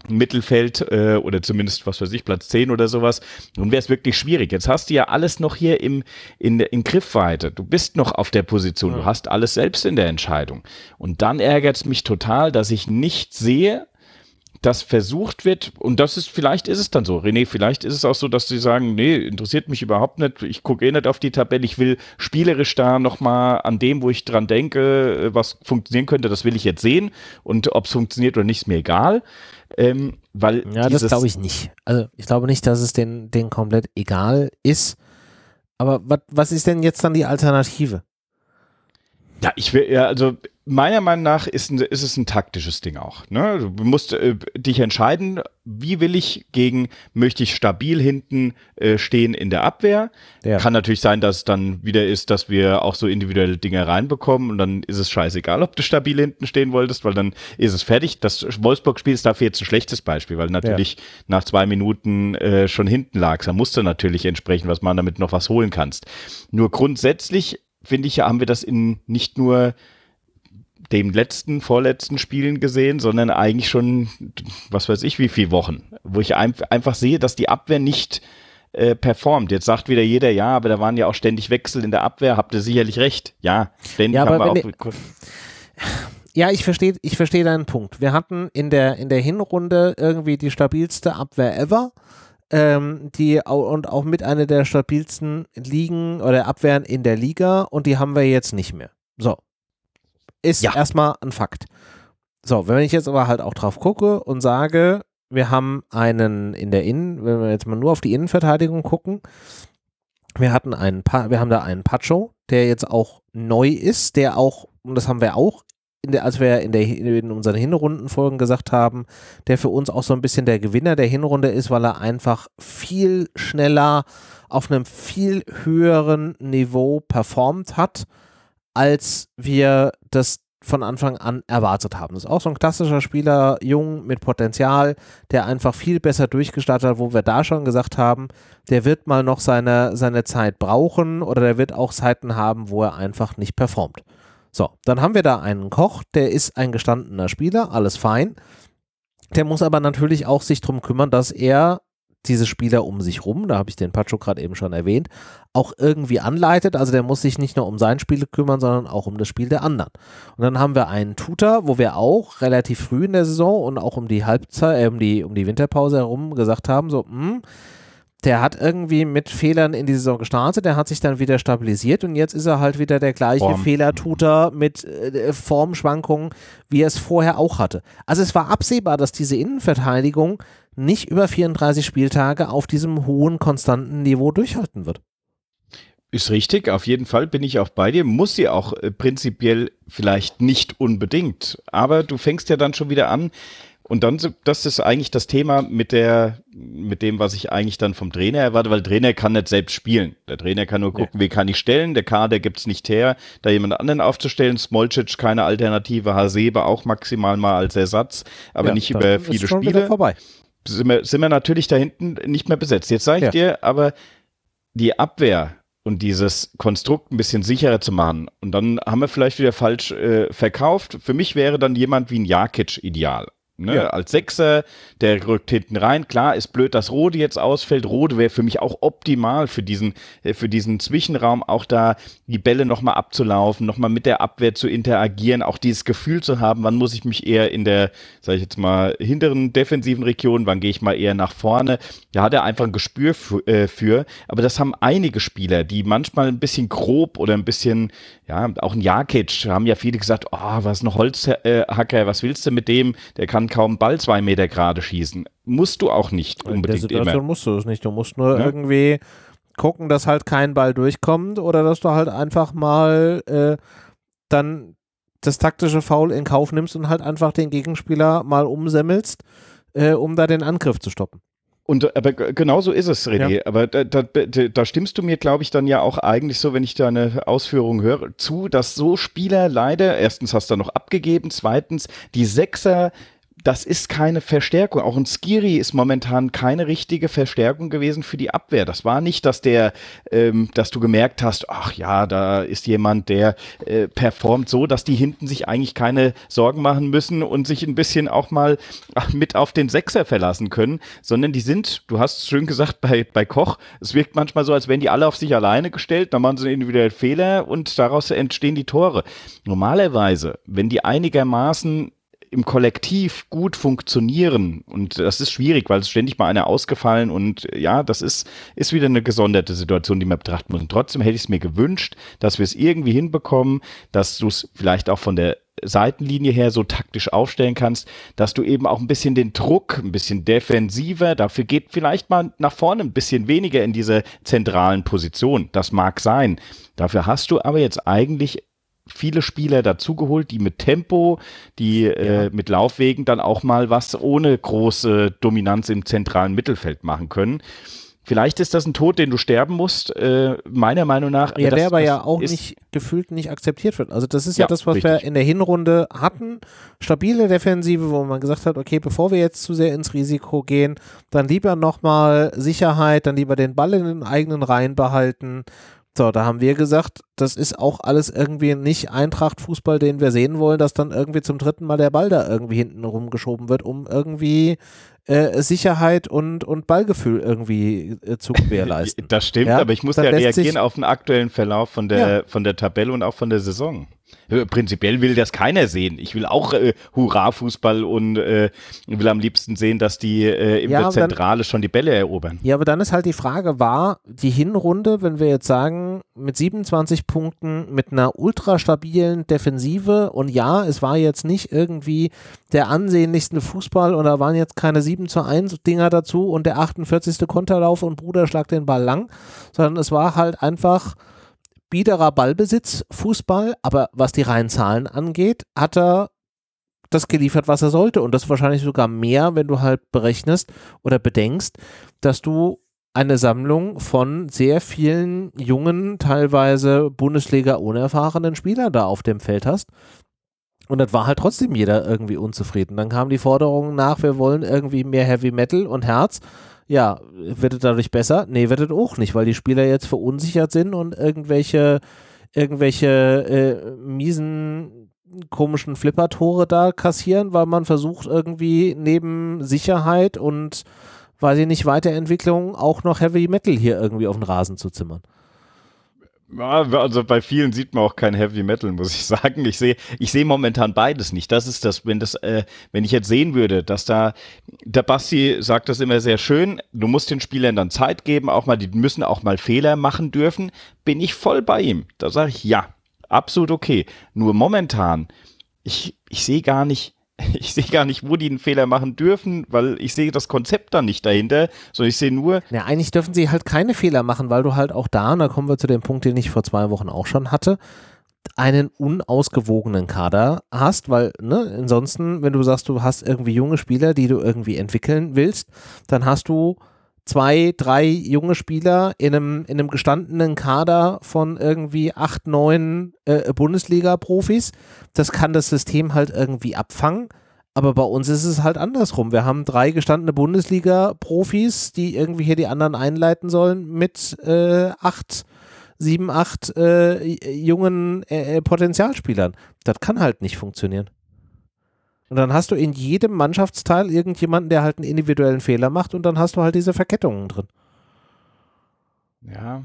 Mittelfeld äh, oder zumindest, was weiß ich, Platz 10 oder sowas. Nun wäre es wirklich schwierig. Jetzt hast du ja alles noch hier im, in, in Griffweite. Du bist noch auf der Position. Ja. Du hast alles selbst in der Entscheidung. Und dann ärgert es mich total, dass ich nicht sehe, dass versucht wird, und das ist, vielleicht ist es dann so, René, vielleicht ist es auch so, dass sie sagen, nee, interessiert mich überhaupt nicht, ich gucke eh nicht auf die Tabelle, ich will spielerisch da nochmal an dem, wo ich dran denke, äh, was funktionieren könnte, das will ich jetzt sehen und ob es funktioniert oder nicht, ist mir egal. Ähm, weil ja, das glaube ich nicht. Also ich glaube nicht, dass es denen, denen komplett egal ist. Aber wat, was ist denn jetzt dann die Alternative? Ja, ich will, ja, also meiner Meinung nach ist, ein, ist es ein taktisches Ding auch. Ne? Du musst äh, dich entscheiden, wie will ich gegen, möchte ich stabil hinten äh, stehen in der Abwehr. Ja. Kann natürlich sein, dass es dann wieder ist, dass wir auch so individuelle Dinge reinbekommen und dann ist es scheißegal, ob du stabil hinten stehen wolltest, weil dann ist es fertig. Das Wolfsburg-Spiel ist dafür jetzt ein schlechtes Beispiel, weil natürlich ja. nach zwei Minuten äh, schon hinten lag. Da musst du natürlich entsprechend was machen, damit noch was holen kannst. Nur grundsätzlich finde ich, haben wir das in nicht nur dem letzten, vorletzten Spielen gesehen, sondern eigentlich schon, was weiß ich, wie viele Wochen, wo ich ein, einfach sehe, dass die Abwehr nicht äh, performt. Jetzt sagt wieder jeder, ja, aber da waren ja auch ständig Wechsel in der Abwehr, habt ihr sicherlich recht. Ja, ständig ja, haben wir auch. Ja, ich verstehe ich versteh deinen Punkt. Wir hatten in der, in der Hinrunde irgendwie die stabilste Abwehr ever. Ähm, die und auch mit einer der stabilsten Ligen oder Abwehren in der Liga und die haben wir jetzt nicht mehr. So, ist ja. erstmal ein Fakt. So, wenn ich jetzt aber halt auch drauf gucke und sage, wir haben einen in der Innen, wenn wir jetzt mal nur auf die Innenverteidigung gucken, wir hatten einen, pa wir haben da einen Pacho, der jetzt auch neu ist, der auch, und das haben wir auch, in der, als wir in, der, in unseren Hinrundenfolgen gesagt haben, der für uns auch so ein bisschen der Gewinner der Hinrunde ist, weil er einfach viel schneller auf einem viel höheren Niveau performt hat als wir das von Anfang an erwartet haben. Das ist auch so ein klassischer Spieler, jung mit Potenzial, der einfach viel besser durchgestartet hat, wo wir da schon gesagt haben, der wird mal noch seine, seine Zeit brauchen oder der wird auch Zeiten haben, wo er einfach nicht performt. So, dann haben wir da einen Koch, der ist ein gestandener Spieler, alles fein. Der muss aber natürlich auch sich darum kümmern, dass er diese Spieler um sich rum, da habe ich den Pacho gerade eben schon erwähnt, auch irgendwie anleitet. Also der muss sich nicht nur um sein Spiel kümmern, sondern auch um das Spiel der anderen. Und dann haben wir einen Tutor, wo wir auch relativ früh in der Saison und auch um die Halbzeit, äh, um die, um die Winterpause herum gesagt haben, so, mh, hm, der hat irgendwie mit Fehlern in die Saison gestartet, der hat sich dann wieder stabilisiert und jetzt ist er halt wieder der gleiche Form. Fehlertuter mit äh, Formschwankungen, wie er es vorher auch hatte. Also es war absehbar, dass diese Innenverteidigung nicht über 34 Spieltage auf diesem hohen, konstanten Niveau durchhalten wird. Ist richtig, auf jeden Fall bin ich auch bei dir. Muss sie auch äh, prinzipiell vielleicht nicht unbedingt. Aber du fängst ja dann schon wieder an. Und dann, das ist eigentlich das Thema mit der, mit dem, was ich eigentlich dann vom Trainer erwarte, weil Trainer kann nicht selbst spielen. Der Trainer kann nur gucken, ja. wie kann ich stellen. Der Kader gibt's nicht her, da jemand anderen aufzustellen. Smolcic keine Alternative, Hasebe auch maximal mal als Ersatz, aber ja, nicht über viele Spiele. vorbei. Sind wir, sind wir natürlich da hinten nicht mehr besetzt. Jetzt sage ich ja. dir, aber die Abwehr und dieses Konstrukt ein bisschen sicherer zu machen. Und dann haben wir vielleicht wieder falsch äh, verkauft. Für mich wäre dann jemand wie ein Jakic ideal. Ne, ja. Als Sechser, der rückt hinten rein. Klar, ist blöd, dass Rode jetzt ausfällt. Rode wäre für mich auch optimal für diesen, äh, für diesen Zwischenraum, auch da die Bälle nochmal abzulaufen, nochmal mit der Abwehr zu interagieren, auch dieses Gefühl zu haben, wann muss ich mich eher in der, sag ich jetzt mal, hinteren defensiven Region, wann gehe ich mal eher nach vorne. Da hat er einfach ein Gespür äh, für. Aber das haben einige Spieler, die manchmal ein bisschen grob oder ein bisschen, ja, auch ein Jakic, haben ja viele gesagt, oh, was ein Holzhacker, was willst du mit dem? Der kann kaum Ball zwei Meter gerade schießen. Musst du auch nicht unbedingt In der Situation immer. musst du es nicht. Du musst nur ja? irgendwie gucken, dass halt kein Ball durchkommt oder dass du halt einfach mal äh, dann das taktische Foul in Kauf nimmst und halt einfach den Gegenspieler mal umsemmelst, äh, um da den Angriff zu stoppen. Und aber genau so ist es, René. Ja. Aber da, da, da, stimmst du mir, glaube ich, dann ja auch eigentlich so, wenn ich deine Ausführungen höre, zu, dass so Spieler leider, erstens hast du noch abgegeben, zweitens die Sechser das ist keine Verstärkung. Auch ein Skiri ist momentan keine richtige Verstärkung gewesen für die Abwehr. Das war nicht, dass der, ähm, dass du gemerkt hast, ach ja, da ist jemand, der äh, performt so, dass die hinten sich eigentlich keine Sorgen machen müssen und sich ein bisschen auch mal <laughs> mit auf den Sechser verlassen können, sondern die sind, du hast es schön gesagt bei, bei Koch, es wirkt manchmal so, als wären die alle auf sich alleine gestellt, dann machen sie individuell Fehler und daraus entstehen die Tore. Normalerweise, wenn die einigermaßen im Kollektiv gut funktionieren. Und das ist schwierig, weil es ständig mal einer ausgefallen und ja, das ist, ist wieder eine gesonderte Situation, die man betrachten muss. Und trotzdem hätte ich es mir gewünscht, dass wir es irgendwie hinbekommen, dass du es vielleicht auch von der Seitenlinie her so taktisch aufstellen kannst, dass du eben auch ein bisschen den Druck, ein bisschen defensiver, dafür geht vielleicht mal nach vorne ein bisschen weniger in diese zentralen Position. Das mag sein. Dafür hast du aber jetzt eigentlich viele Spieler dazugeholt, die mit Tempo, die äh, ja. äh, mit Laufwegen dann auch mal was ohne große Dominanz im zentralen Mittelfeld machen können. Vielleicht ist das ein Tod, den du sterben musst, äh, meiner Meinung nach. Ja, der aber ja auch nicht gefühlt nicht akzeptiert wird. Also das ist ja, ja das, was richtig. wir in der Hinrunde hatten. Stabile Defensive, wo man gesagt hat, okay, bevor wir jetzt zu sehr ins Risiko gehen, dann lieber nochmal Sicherheit, dann lieber den Ball in den eigenen Reihen behalten so, da haben wir gesagt, das ist auch alles irgendwie nicht Eintracht-Fußball, den wir sehen wollen, dass dann irgendwie zum dritten Mal der Ball da irgendwie hinten rumgeschoben wird, um irgendwie äh, Sicherheit und, und Ballgefühl irgendwie äh, zu gewährleisten. <laughs> Das stimmt, ja? aber ich muss ja reagieren auf den aktuellen Verlauf von der, ja. von der Tabelle und auch von der Saison. Prinzipiell will das keiner sehen. Ich will auch äh, Hurra-Fußball und äh, will am liebsten sehen, dass die äh, in ja, der Zentrale dann, schon die Bälle erobern. Ja, aber dann ist halt die Frage, war die Hinrunde, wenn wir jetzt sagen, mit 27 Punkten, mit einer ultra stabilen Defensive und ja, es war jetzt nicht irgendwie der ansehnlichste Fußball und da waren jetzt keine 7 zu 1 Dinger dazu und der 48. Konterlauf und Bruder schlag den Ball lang, sondern es war halt einfach biederer Ballbesitz, Fußball, aber was die reinen Zahlen angeht, hat er das geliefert, was er sollte. Und das wahrscheinlich sogar mehr, wenn du halt berechnest oder bedenkst, dass du eine Sammlung von sehr vielen jungen, teilweise Bundesliga-unerfahrenen Spielern da auf dem Feld hast. Und das war halt trotzdem jeder irgendwie unzufrieden. Dann kamen die Forderungen nach, wir wollen irgendwie mehr Heavy Metal und Herz. Ja, wird es dadurch besser? Nee, wird es auch nicht, weil die Spieler jetzt verunsichert sind und irgendwelche, irgendwelche äh, miesen, komischen Flipper-Tore da kassieren, weil man versucht irgendwie neben Sicherheit und weiß ich nicht, Weiterentwicklung auch noch Heavy Metal hier irgendwie auf den Rasen zu zimmern. Ja, also bei vielen sieht man auch kein Heavy Metal, muss ich <laughs> sagen. Ich sehe, ich sehe momentan beides nicht. Das ist das, wenn das, äh, wenn ich jetzt sehen würde, dass da der Basti sagt das immer sehr schön. Du musst den Spielern dann Zeit geben, auch mal, die müssen auch mal Fehler machen dürfen. Bin ich voll bei ihm. Da sage ich ja, absolut okay. Nur momentan, ich, ich sehe gar nicht, <laughs> ich sehe gar nicht, wo die einen Fehler machen dürfen, weil ich sehe das Konzept dann nicht dahinter, sondern ich sehe nur. Ja, eigentlich dürfen sie halt keine Fehler machen, weil du halt auch da, und da kommen wir zu dem Punkt, den ich vor zwei Wochen auch schon hatte, einen unausgewogenen Kader hast, weil, ne, ansonsten, wenn du sagst, du hast irgendwie junge Spieler, die du irgendwie entwickeln willst, dann hast du zwei, drei junge Spieler in einem, in einem gestandenen Kader von irgendwie acht, neun äh, Bundesliga-Profis. Das kann das System halt irgendwie abfangen. Aber bei uns ist es halt andersrum. Wir haben drei gestandene Bundesliga-Profis, die irgendwie hier die anderen einleiten sollen mit äh, acht, sieben, acht äh, jungen äh, Potenzialspielern. Das kann halt nicht funktionieren. Und dann hast du in jedem Mannschaftsteil irgendjemanden, der halt einen individuellen Fehler macht und dann hast du halt diese Verkettungen drin. Ja,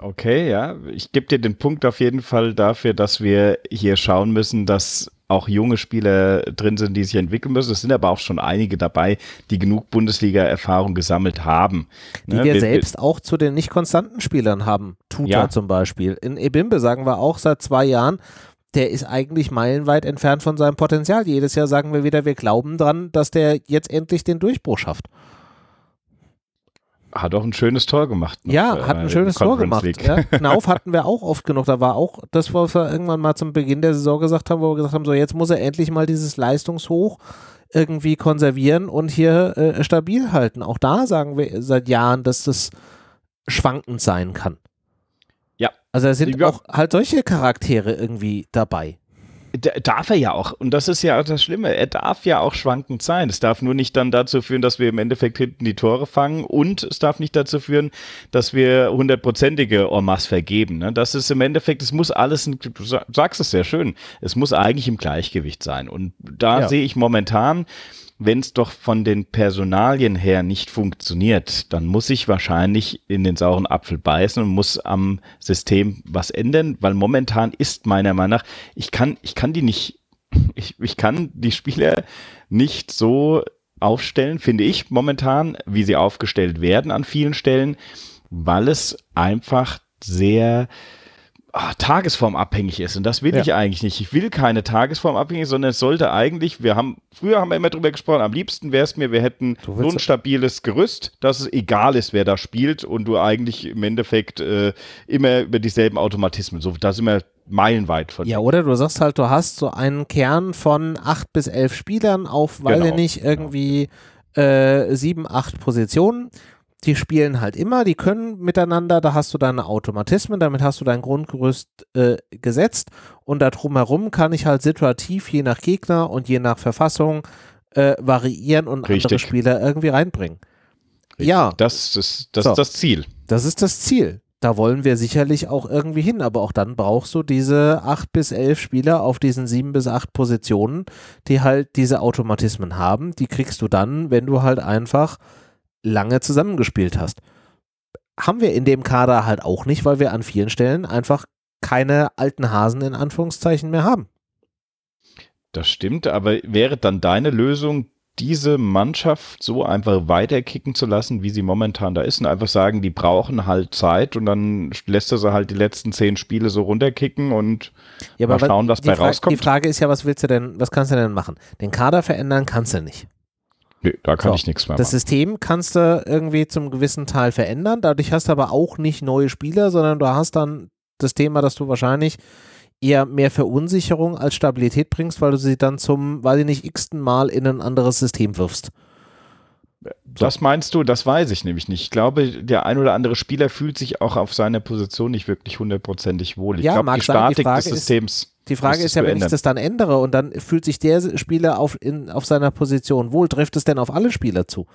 okay, ja. Ich gebe dir den Punkt auf jeden Fall dafür, dass wir hier schauen müssen, dass auch junge Spieler drin sind, die sich entwickeln müssen. Es sind aber auch schon einige dabei, die genug Bundesliga-Erfahrung gesammelt haben. Die ne? wir, wir, selbst auch zu den nicht konstanten Spielern haben. Tuta ja. zum Beispiel. In Ebimbe sagen wir auch seit zwei Jahren, der ist eigentlich meilenweit entfernt von seinem Potenzial. Jedes Jahr sagen wir wieder, wir glauben dran, dass der jetzt endlich den Durchbruch schafft. Hat auch ein schönes Tor gemacht. Ja, hat ein schönes Tor gemacht. Ja, Knauf <laughs> hatten wir auch oft genug. Da war auch das, was wir irgendwann mal zum Beginn der Saison gesagt haben, wo wir gesagt haben, so jetzt muss er endlich mal dieses Leistungshoch irgendwie konservieren und hier äh, stabil halten. Auch da sagen wir seit Jahren, dass das schwankend sein kann. Also da sind ja. auch halt solche Charaktere irgendwie dabei. Darf er ja auch. Und das ist ja auch das Schlimme. Er darf ja auch schwankend sein. Es darf nur nicht dann dazu führen, dass wir im Endeffekt hinten die Tore fangen. Und es darf nicht dazu führen, dass wir hundertprozentige Ormas vergeben. Ne? Das ist im Endeffekt, es muss alles, du sagst es sehr schön, es muss eigentlich im Gleichgewicht sein. Und da ja. sehe ich momentan, wenn es doch von den Personalien her nicht funktioniert, dann muss ich wahrscheinlich in den sauren Apfel beißen und muss am System was ändern, weil momentan ist meiner Meinung nach, ich kann, ich kann die nicht, <laughs> ich, ich kann die Spieler nicht so aufstellen, finde ich momentan, wie sie aufgestellt werden an vielen Stellen, weil es einfach sehr ah, tagesformabhängig ist. Und das will ja. ich eigentlich nicht. Ich will keine tagesformabhängig, sondern es sollte eigentlich, wir haben, früher haben wir immer drüber gesprochen, am liebsten wäre es mir, wir hätten so ein stabiles Gerüst, dass es egal ist, wer da spielt und du eigentlich im Endeffekt äh, immer über dieselben Automatismen, so, da sind wir meilenweit von. Ja, oder du sagst halt, du hast so einen Kern von acht bis elf Spielern auf, weil genau. nicht irgendwie äh, sieben, acht Positionen die spielen halt immer, die können miteinander, da hast du deine Automatismen, damit hast du dein Grundgerüst äh, gesetzt und da drumherum kann ich halt situativ je nach Gegner und je nach Verfassung äh, variieren und Richtig. andere Spieler irgendwie reinbringen. Richtig. Ja. Das ist das, so. ist das Ziel. Das ist das Ziel. Da wollen wir sicherlich auch irgendwie hin, aber auch dann brauchst du diese acht bis elf Spieler auf diesen sieben bis acht Positionen, die halt diese Automatismen haben. Die kriegst du dann, wenn du halt einfach lange zusammengespielt hast. Haben wir in dem Kader halt auch nicht, weil wir an vielen Stellen einfach keine alten Hasen in Anführungszeichen mehr haben. Das stimmt, aber wäre dann deine Lösung, diese Mannschaft so einfach weiterkicken zu lassen, wie sie momentan da ist und einfach sagen, die brauchen halt Zeit und dann lässt er sie halt die letzten zehn Spiele so runterkicken und ja, mal schauen, was bei rauskommt. Die Frage ist ja, was willst du denn, was kannst du denn machen? Den Kader verändern kannst du nicht. Nee, da kann so, ich nichts mehr machen. Das System kannst du irgendwie zum gewissen Teil verändern. Dadurch hast du aber auch nicht neue Spieler, sondern du hast dann das Thema, dass du wahrscheinlich eher mehr Verunsicherung als Stabilität bringst, weil du sie dann zum, weiß ich nicht, x-ten Mal in ein anderes System wirfst. Das meinst du? Das weiß ich nämlich nicht. Ich glaube, der ein oder andere Spieler fühlt sich auch auf seiner Position nicht wirklich hundertprozentig wohl. Ich ja, glaube, die Statik die des Systems. Ist, die Frage ist ja, wenn ich das dann ändere und dann fühlt sich der Spieler auf, in, auf seiner Position wohl, trifft es denn auf alle Spieler zu?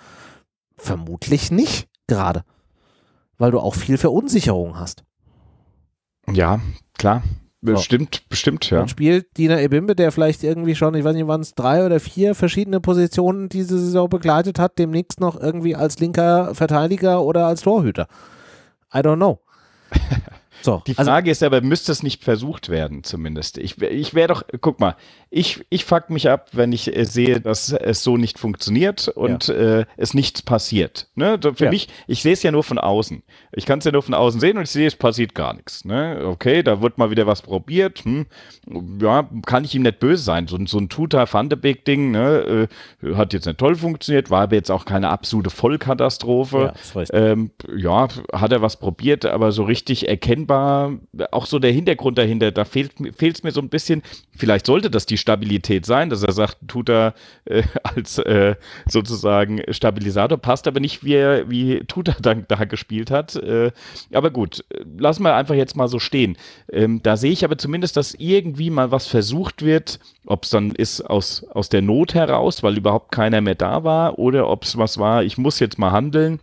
Vermutlich nicht gerade. Weil du auch viel Verunsicherung hast. Ja, klar. Bestimmt, so. bestimmt, ja. Dann spielt Dina Ebimbe, der vielleicht irgendwie schon, ich weiß nicht, waren es drei oder vier verschiedene Positionen diese Saison begleitet hat, demnächst noch irgendwie als linker Verteidiger oder als Torhüter. I don't know. <laughs> So, die also Frage also, ist aber, müsste es nicht versucht werden, zumindest? Ich, ich wäre doch, guck mal, ich, ich fuck mich ab, wenn ich äh, sehe, dass es so nicht funktioniert und ja. äh, es nichts passiert. Ne? Für ja. mich, ich sehe es ja nur von außen. Ich kann es ja nur von außen sehen und ich sehe, es passiert gar nichts. Ne? Okay, da wird mal wieder was probiert. Hm. Ja, kann ich ihm nicht böse sein. So, so ein Tutor Van de Beek-Ding ne? äh, hat jetzt nicht toll funktioniert, war aber jetzt auch keine absolute Vollkatastrophe. Ja, ähm, ja, hat er was probiert, aber so richtig erkennbar, auch so der Hintergrund dahinter, da fehlt es mir so ein bisschen. Vielleicht sollte das die Stabilität sein, dass er sagt, tut er äh, <laughs> als äh, sozusagen Stabilisator, passt aber nicht, wie, er, wie Tuta <laughs> dann da gespielt hat. Äh, aber gut, lassen wir einfach jetzt mal so stehen. Ähm, da sehe ich aber zumindest, dass irgendwie mal was versucht wird, ob es dann ist aus, aus der Not heraus, weil überhaupt keiner mehr da war, oder ob es was war, ich muss jetzt mal handeln.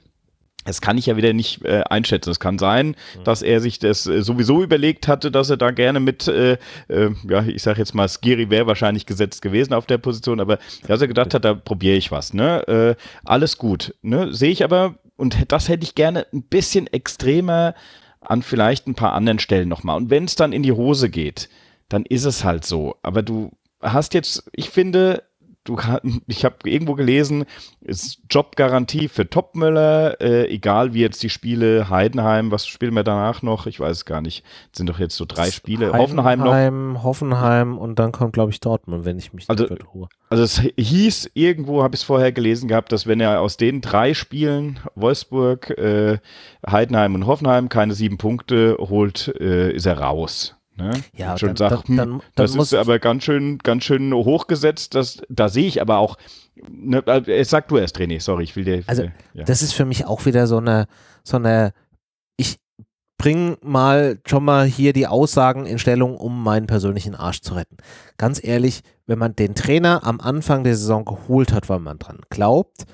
Das kann ich ja wieder nicht äh, einschätzen. Es kann sein, mhm. dass er sich das äh, sowieso überlegt hatte, dass er da gerne mit, äh, äh, ja, ich sage jetzt mal, Skiri wäre wahrscheinlich gesetzt gewesen auf der Position, aber dass er gedacht hat, da probiere ich was. Ne? Äh, alles gut. Ne? Sehe ich aber, und das hätte ich gerne ein bisschen extremer an vielleicht ein paar anderen Stellen nochmal. Und wenn es dann in die Hose geht, dann ist es halt so. Aber du hast jetzt, ich finde, du ich habe irgendwo gelesen, ist Jobgarantie für Topmüller, äh, egal wie jetzt die Spiele Heidenheim, was spielen wir danach noch? Ich weiß es gar nicht. Das sind doch jetzt so drei Spiele. Heidenheim Hoffenheim noch. Hoffenheim und dann kommt, glaube ich, Dortmund, wenn ich mich also, nicht ruhe. Also es hieß, irgendwo habe ich es vorher gelesen gehabt, dass wenn er aus den drei Spielen, Wolfsburg, äh, Heidenheim und Hoffenheim, keine sieben Punkte holt, äh, ist er raus. Ne? Ja, schon dann, sagt, dann, dann, hm, das ist aber ganz schön, ganz schön hochgesetzt. Das, da sehe ich aber auch. Ne, äh, sag du erst, René, sorry, ich will dir. Also, ja. das ist für mich auch wieder so eine, so eine. Ich bringe mal schon mal hier die Aussagen in Stellung, um meinen persönlichen Arsch zu retten. Ganz ehrlich, wenn man den Trainer am Anfang der Saison geholt hat, weil man dran glaubt,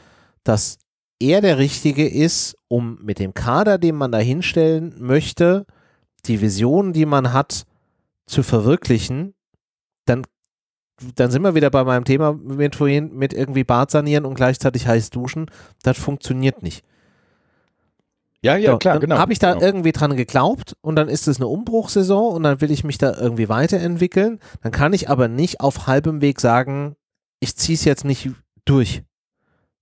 dass er der Richtige ist, um mit dem Kader, den man da hinstellen möchte, die Vision, die man hat, zu verwirklichen, dann, dann sind wir wieder bei meinem Thema mit vorhin, mit irgendwie Bad sanieren und gleichzeitig heiß duschen. Das funktioniert nicht. Ja, ja, so, klar, dann genau. Habe ich da genau. irgendwie dran geglaubt und dann ist es eine Umbruchsaison und dann will ich mich da irgendwie weiterentwickeln. Dann kann ich aber nicht auf halbem Weg sagen, ich ziehe es jetzt nicht durch.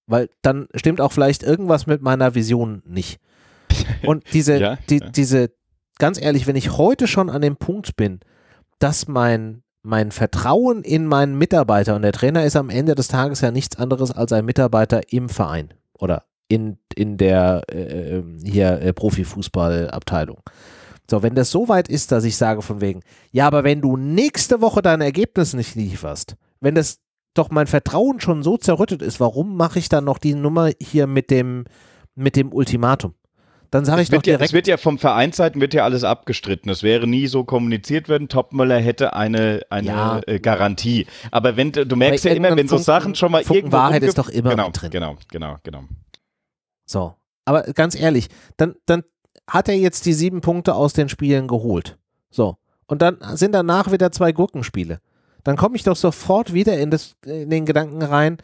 Weil dann stimmt auch vielleicht irgendwas mit meiner Vision nicht. <laughs> Und diese, ja, die, ja. diese, ganz ehrlich, wenn ich heute schon an dem Punkt bin, dass mein, mein Vertrauen in meinen Mitarbeiter, und der Trainer ist am Ende des Tages ja nichts anderes als ein Mitarbeiter im Verein oder in, in der äh, ähm, hier äh, Profifußballabteilung. So, wenn das so weit ist, dass ich sage von wegen, ja, aber wenn du nächste Woche dein Ergebnis nicht lieferst, wenn das doch mein Vertrauen schon so zerrüttet ist, warum mache ich dann noch die Nummer hier mit dem, mit dem Ultimatum? Dann sage ich doch direkt. Ja, es wird ja vom Vereinsseiten wird ja alles abgestritten. Es wäre nie so kommuniziert werden. Topmöller hätte eine, eine ja. äh, Garantie. Aber wenn du merkst ja immer, wenn so Sachen schon mal Funken irgendwo Wahrheit ist doch immer genau, drin. Genau, genau, genau. So, aber ganz ehrlich, dann, dann hat er jetzt die sieben Punkte aus den Spielen geholt. So. Und dann sind danach wieder zwei Gurkenspiele. Dann komme ich doch sofort wieder in, das, in den Gedanken rein,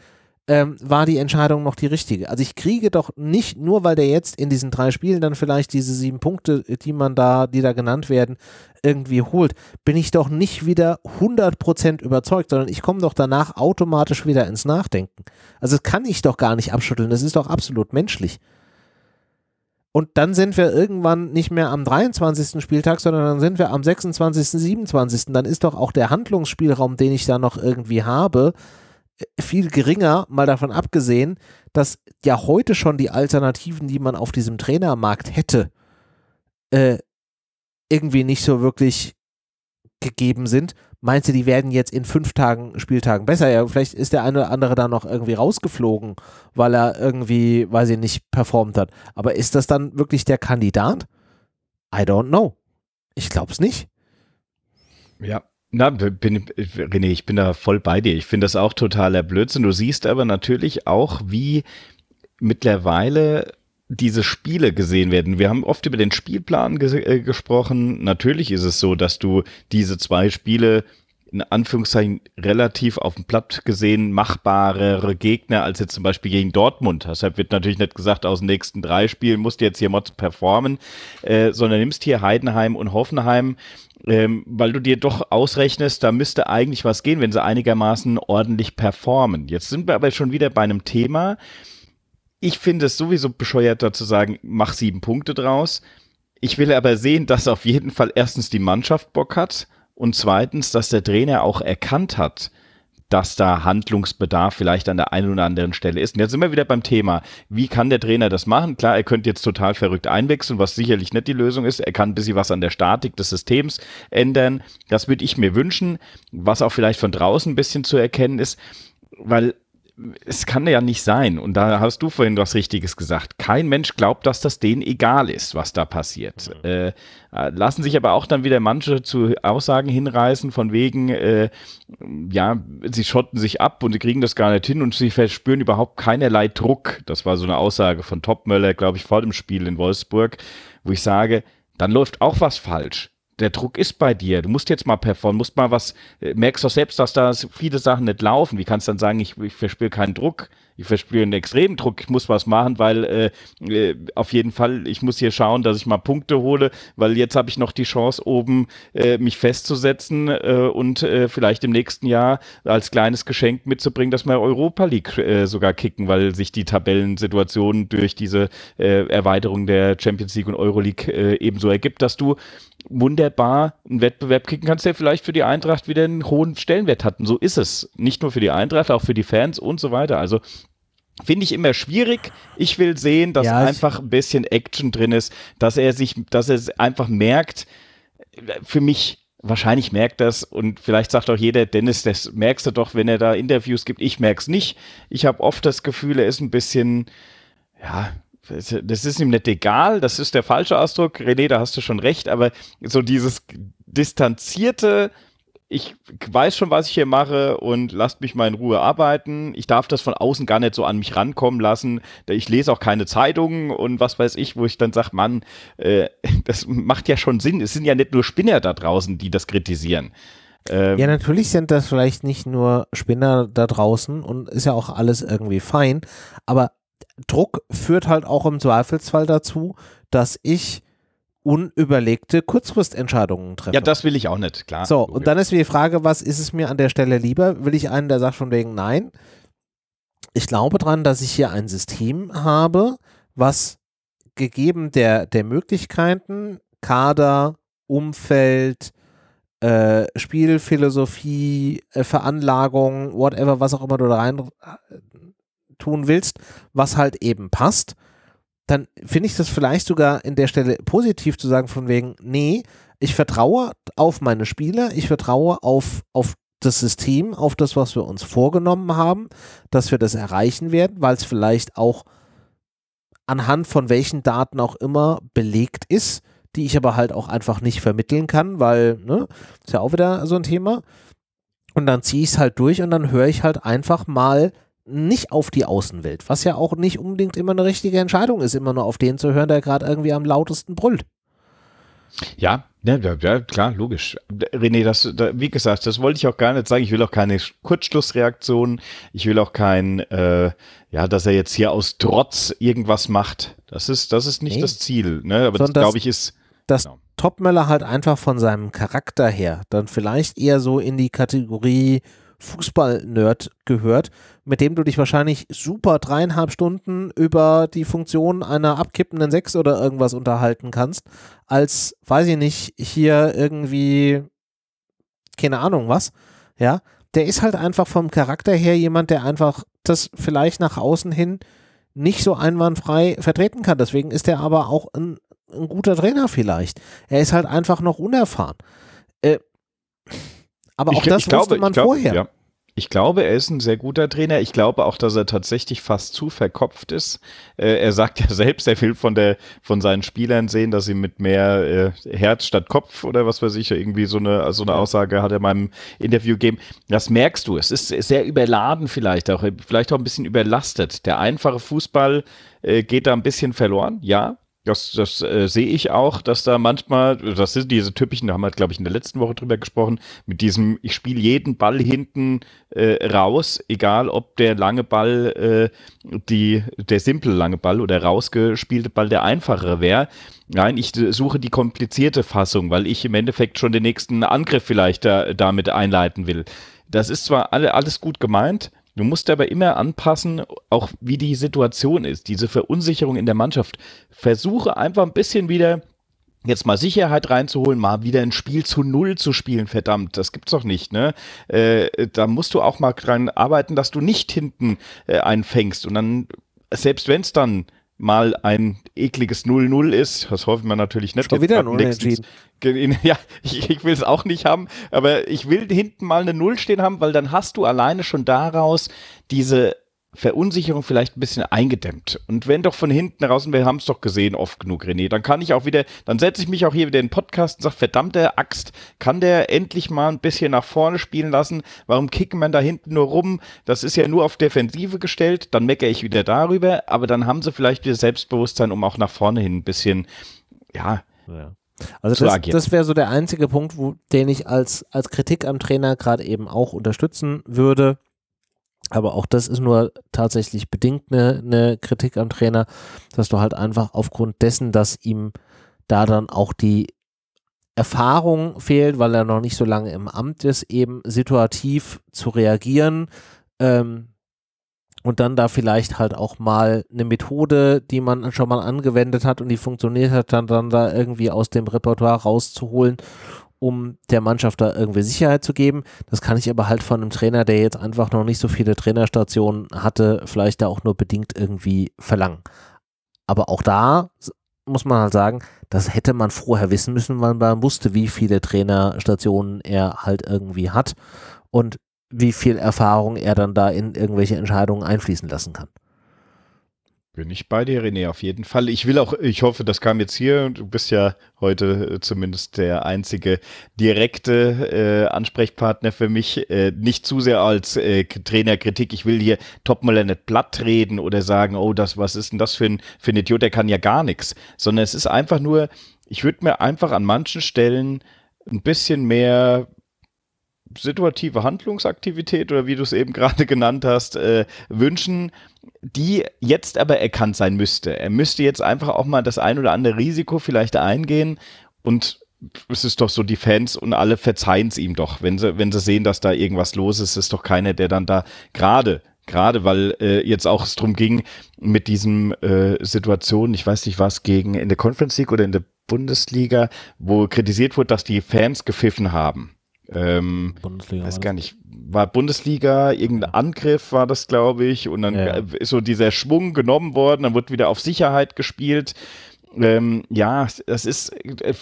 ähm, war die Entscheidung noch die richtige. Also ich kriege doch nicht, nur weil der jetzt in diesen drei Spielen dann vielleicht diese sieben Punkte, die man da, die da genannt werden, irgendwie holt, bin ich doch nicht wieder 100% überzeugt, sondern ich komme doch danach automatisch wieder ins Nachdenken. Also das kann ich doch gar nicht abschütteln, das ist doch absolut menschlich. Und dann sind wir irgendwann nicht mehr am 23. Spieltag, sondern dann sind wir am 26., 27. Dann ist doch auch der Handlungsspielraum, den ich da noch irgendwie habe, viel geringer, mal davon abgesehen, dass ja heute schon die Alternativen, die man auf diesem Trainermarkt hätte, äh, irgendwie nicht so wirklich gegeben sind. Meinst du, die werden jetzt in fünf Tagen, Spieltagen besser? Ja, vielleicht ist der eine oder andere da noch irgendwie rausgeflogen, weil er irgendwie, weiß ich nicht, performt hat. Aber ist das dann wirklich der Kandidat? I don't know. Ich glaube es nicht. Ja, na, bin, René, ich bin da voll bei dir. Ich finde das auch totaler Blödsinn. Du siehst aber natürlich auch, wie mittlerweile diese Spiele gesehen werden. Wir haben oft über den Spielplan ges äh, gesprochen. Natürlich ist es so, dass du diese zwei Spiele in Anführungszeichen relativ auf dem Platt gesehen machbarere Gegner als jetzt zum Beispiel gegen Dortmund. Deshalb wird natürlich nicht gesagt, aus den nächsten drei Spielen musst du jetzt hier Mods performen, äh, sondern nimmst hier Heidenheim und Hoffenheim, ähm, weil du dir doch ausrechnest, da müsste eigentlich was gehen, wenn sie einigermaßen ordentlich performen. Jetzt sind wir aber schon wieder bei einem Thema. Ich finde es sowieso bescheuert, da zu sagen, mach sieben Punkte draus. Ich will aber sehen, dass auf jeden Fall erstens die Mannschaft Bock hat und zweitens, dass der Trainer auch erkannt hat, dass da Handlungsbedarf vielleicht an der einen oder anderen Stelle ist. Und jetzt sind wir wieder beim Thema, wie kann der Trainer das machen? Klar, er könnte jetzt total verrückt einwechseln, was sicherlich nicht die Lösung ist. Er kann ein bisschen was an der Statik des Systems ändern. Das würde ich mir wünschen, was auch vielleicht von draußen ein bisschen zu erkennen ist, weil es kann ja nicht sein, und da hast du vorhin was Richtiges gesagt, kein Mensch glaubt, dass das denen egal ist, was da passiert. Mhm. Äh, lassen sich aber auch dann wieder manche zu Aussagen hinreißen, von wegen, äh, ja, sie schotten sich ab und sie kriegen das gar nicht hin und sie verspüren überhaupt keinerlei Druck. Das war so eine Aussage von Topmöller, glaube ich, vor dem Spiel in Wolfsburg, wo ich sage, dann läuft auch was falsch der Druck ist bei dir. Du musst jetzt mal performen, musst mal was, äh, merkst doch selbst, dass da viele Sachen nicht laufen. Wie kannst du dann sagen, ich, ich verspüre keinen Druck? Ich verspüre einen extremen Druck, ich muss was machen, weil äh, äh, auf jeden Fall, ich muss hier schauen, dass ich mal Punkte hole, weil jetzt habe ich noch die Chance, oben äh, mich festzusetzen äh, und äh, vielleicht im nächsten Jahr als kleines Geschenk mitzubringen, dass wir Europa League äh, sogar kicken, weil sich die Tabellensituation durch diese äh, Erweiterung der Champions League und Euroleague äh, ebenso ergibt, dass du wunderbar einen Wettbewerb kicken kannst, der vielleicht für die Eintracht wieder einen hohen Stellenwert hat. Und so ist es. Nicht nur für die Eintracht, auch für die Fans und so weiter. Also Finde ich immer schwierig. Ich will sehen, dass ja, einfach ein bisschen Action drin ist, dass er sich, dass er einfach merkt, für mich, wahrscheinlich merkt das und vielleicht sagt auch jeder, Dennis, das merkst du doch, wenn er da Interviews gibt. Ich merke es nicht. Ich habe oft das Gefühl, er ist ein bisschen, ja, das ist ihm nicht egal, das ist der falsche Ausdruck. René, da hast du schon recht, aber so dieses distanzierte, ich weiß schon, was ich hier mache und lasst mich mal in Ruhe arbeiten. Ich darf das von außen gar nicht so an mich rankommen lassen. Ich lese auch keine Zeitungen und was weiß ich, wo ich dann sage, Mann, äh, <laughs> das macht ja schon Sinn. Es sind ja nicht nur Spinner da draußen, die das kritisieren. Ähm, ja, natürlich sind das vielleicht nicht nur Spinner da draußen und ist ja auch alles irgendwie fein, aber Druck führt halt auch im Zweifelsfall dazu, dass ich unüberlegte Kurzfristentscheidungen treffe. Ja, das will ich auch nicht, klar. So, und dann ist die Frage, was ist es mir an der Stelle lieber? Will ich einen, der sagt von wegen, nein, ich glaube dran, dass ich hier ein System habe, was gegeben der, der Möglichkeiten, Kader, Umfeld, äh, Spielphilosophie, äh, Veranlagung, whatever, was auch immer du da rein tun willst, was halt eben passt, dann finde ich das vielleicht sogar in der Stelle positiv zu sagen, von wegen, nee, ich vertraue auf meine Spieler, ich vertraue auf, auf das System, auf das, was wir uns vorgenommen haben, dass wir das erreichen werden, weil es vielleicht auch anhand von welchen Daten auch immer belegt ist, die ich aber halt auch einfach nicht vermitteln kann, weil, ne, ist ja auch wieder so ein Thema. Und dann ziehe ich es halt durch und dann höre ich halt einfach mal nicht auf die Außenwelt, was ja auch nicht unbedingt immer eine richtige Entscheidung ist, immer nur auf den zu hören, der gerade irgendwie am lautesten brüllt. Ja, ja, ja, klar, logisch. René, das, da, wie gesagt, das wollte ich auch gar nicht sagen. Ich will auch keine Kurzschlussreaktion. Ich will auch kein, äh, ja, dass er jetzt hier aus Trotz irgendwas macht. Das ist, das ist nicht nee. das Ziel. Ne? Aber Sondern das, glaube ich, ist. Dass genau. Topmöller halt einfach von seinem Charakter her dann vielleicht eher so in die Kategorie Fußball-Nerd gehört, mit dem du dich wahrscheinlich super dreieinhalb Stunden über die Funktion einer abkippenden Sechs oder irgendwas unterhalten kannst, als, weiß ich nicht, hier irgendwie, keine Ahnung was, ja. Der ist halt einfach vom Charakter her jemand, der einfach das vielleicht nach außen hin nicht so einwandfrei vertreten kann. Deswegen ist er aber auch ein, ein guter Trainer vielleicht. Er ist halt einfach noch unerfahren. Äh, aber auch ich, das ich wusste glaube, man glaub, vorher. Ja. Ich glaube, er ist ein sehr guter Trainer. Ich glaube auch, dass er tatsächlich fast zu verkopft ist. Äh, er sagt ja <laughs> selbst, er will von, der, von seinen Spielern sehen, dass sie mit mehr äh, Herz statt Kopf oder was weiß ich, irgendwie so eine, so eine Aussage hat er in meinem Interview gegeben. Das merkst du. Es ist sehr überladen vielleicht auch, vielleicht auch ein bisschen überlastet. Der einfache Fußball äh, geht da ein bisschen verloren, ja. Das, das äh, sehe ich auch, dass da manchmal, das sind diese typischen, da haben wir, glaube ich, in der letzten Woche drüber gesprochen, mit diesem, ich spiele jeden Ball hinten äh, raus, egal ob der lange Ball, äh, die, der simple lange Ball oder rausgespielte Ball der einfachere wäre. Nein, ich suche die komplizierte Fassung, weil ich im Endeffekt schon den nächsten Angriff vielleicht da, damit einleiten will. Das ist zwar alle, alles gut gemeint, Du musst aber immer anpassen, auch wie die Situation ist, diese Verunsicherung in der Mannschaft. Versuche einfach ein bisschen wieder jetzt mal Sicherheit reinzuholen, mal wieder ein Spiel zu Null zu spielen, verdammt, das gibt's doch nicht, ne? Äh, da musst du auch mal dran arbeiten, dass du nicht hinten äh, einfängst und dann, selbst wenn es dann mal ein ekliges 0-0 ist, das hoffen wir natürlich nicht. Schon wieder ein Unentschieden. <laughs> Ja, ich, ich will es auch nicht haben, aber ich will hinten mal eine Null stehen haben, weil dann hast du alleine schon daraus diese Verunsicherung vielleicht ein bisschen eingedämmt. Und wenn doch von hinten raus, und wir haben es doch gesehen oft genug, René, dann kann ich auch wieder, dann setze ich mich auch hier wieder in den Podcast und sage, verdammte Axt, kann der endlich mal ein bisschen nach vorne spielen lassen? Warum kicken man da hinten nur rum? Das ist ja nur auf Defensive gestellt, dann meckere ich wieder darüber, aber dann haben sie vielleicht wieder Selbstbewusstsein, um auch nach vorne hin ein bisschen, ja, ja. Also das, das wäre so der einzige Punkt, wo, den ich als, als Kritik am Trainer gerade eben auch unterstützen würde. Aber auch das ist nur tatsächlich bedingt eine, eine Kritik am Trainer, dass du halt einfach aufgrund dessen, dass ihm da dann auch die Erfahrung fehlt, weil er noch nicht so lange im Amt ist, eben situativ zu reagieren ähm, und dann da vielleicht halt auch mal eine Methode, die man schon mal angewendet hat und die funktioniert hat, dann, dann da irgendwie aus dem Repertoire rauszuholen um der Mannschaft da irgendwie Sicherheit zu geben. Das kann ich aber halt von einem Trainer, der jetzt einfach noch nicht so viele Trainerstationen hatte, vielleicht da auch nur bedingt irgendwie verlangen. Aber auch da muss man halt sagen, das hätte man vorher wissen müssen, weil man wusste, wie viele Trainerstationen er halt irgendwie hat und wie viel Erfahrung er dann da in irgendwelche Entscheidungen einfließen lassen kann. Bin ich bei dir, René, auf jeden Fall. Ich will auch, ich hoffe, das kam jetzt hier. Du bist ja heute äh, zumindest der einzige direkte äh, Ansprechpartner für mich. Äh, nicht zu sehr als äh, Trainerkritik. Ich will hier Topmüller nicht platt reden oder sagen, oh, das, was ist denn das für ein, für ein Idiot, der kann ja gar nichts. Sondern es ist einfach nur, ich würde mir einfach an manchen Stellen ein bisschen mehr situative Handlungsaktivität oder wie du es eben <laughs> gerade genannt hast, äh, wünschen, die jetzt aber erkannt sein müsste. Er müsste jetzt einfach auch mal das ein oder andere Risiko vielleicht eingehen und es ist doch so, die Fans und alle verzeihen es ihm doch, wenn sie, wenn sie sehen, dass da irgendwas los ist, ist doch keiner, der dann da gerade Gerade weil äh, jetzt auch es drum ging mit diesem äh, Situation, ich weiß nicht was, gegen in der Conference League oder in der Bundesliga, wo kritisiert wurde, dass die Fans gepfiffen haben. Ähm, Bundesliga. Weiß gar nicht. War Bundesliga, irgendein Angriff war das, glaube ich. Und dann ja. ist so dieser Schwung genommen worden, dann wird wieder auf Sicherheit gespielt. Ähm, ja, das ist,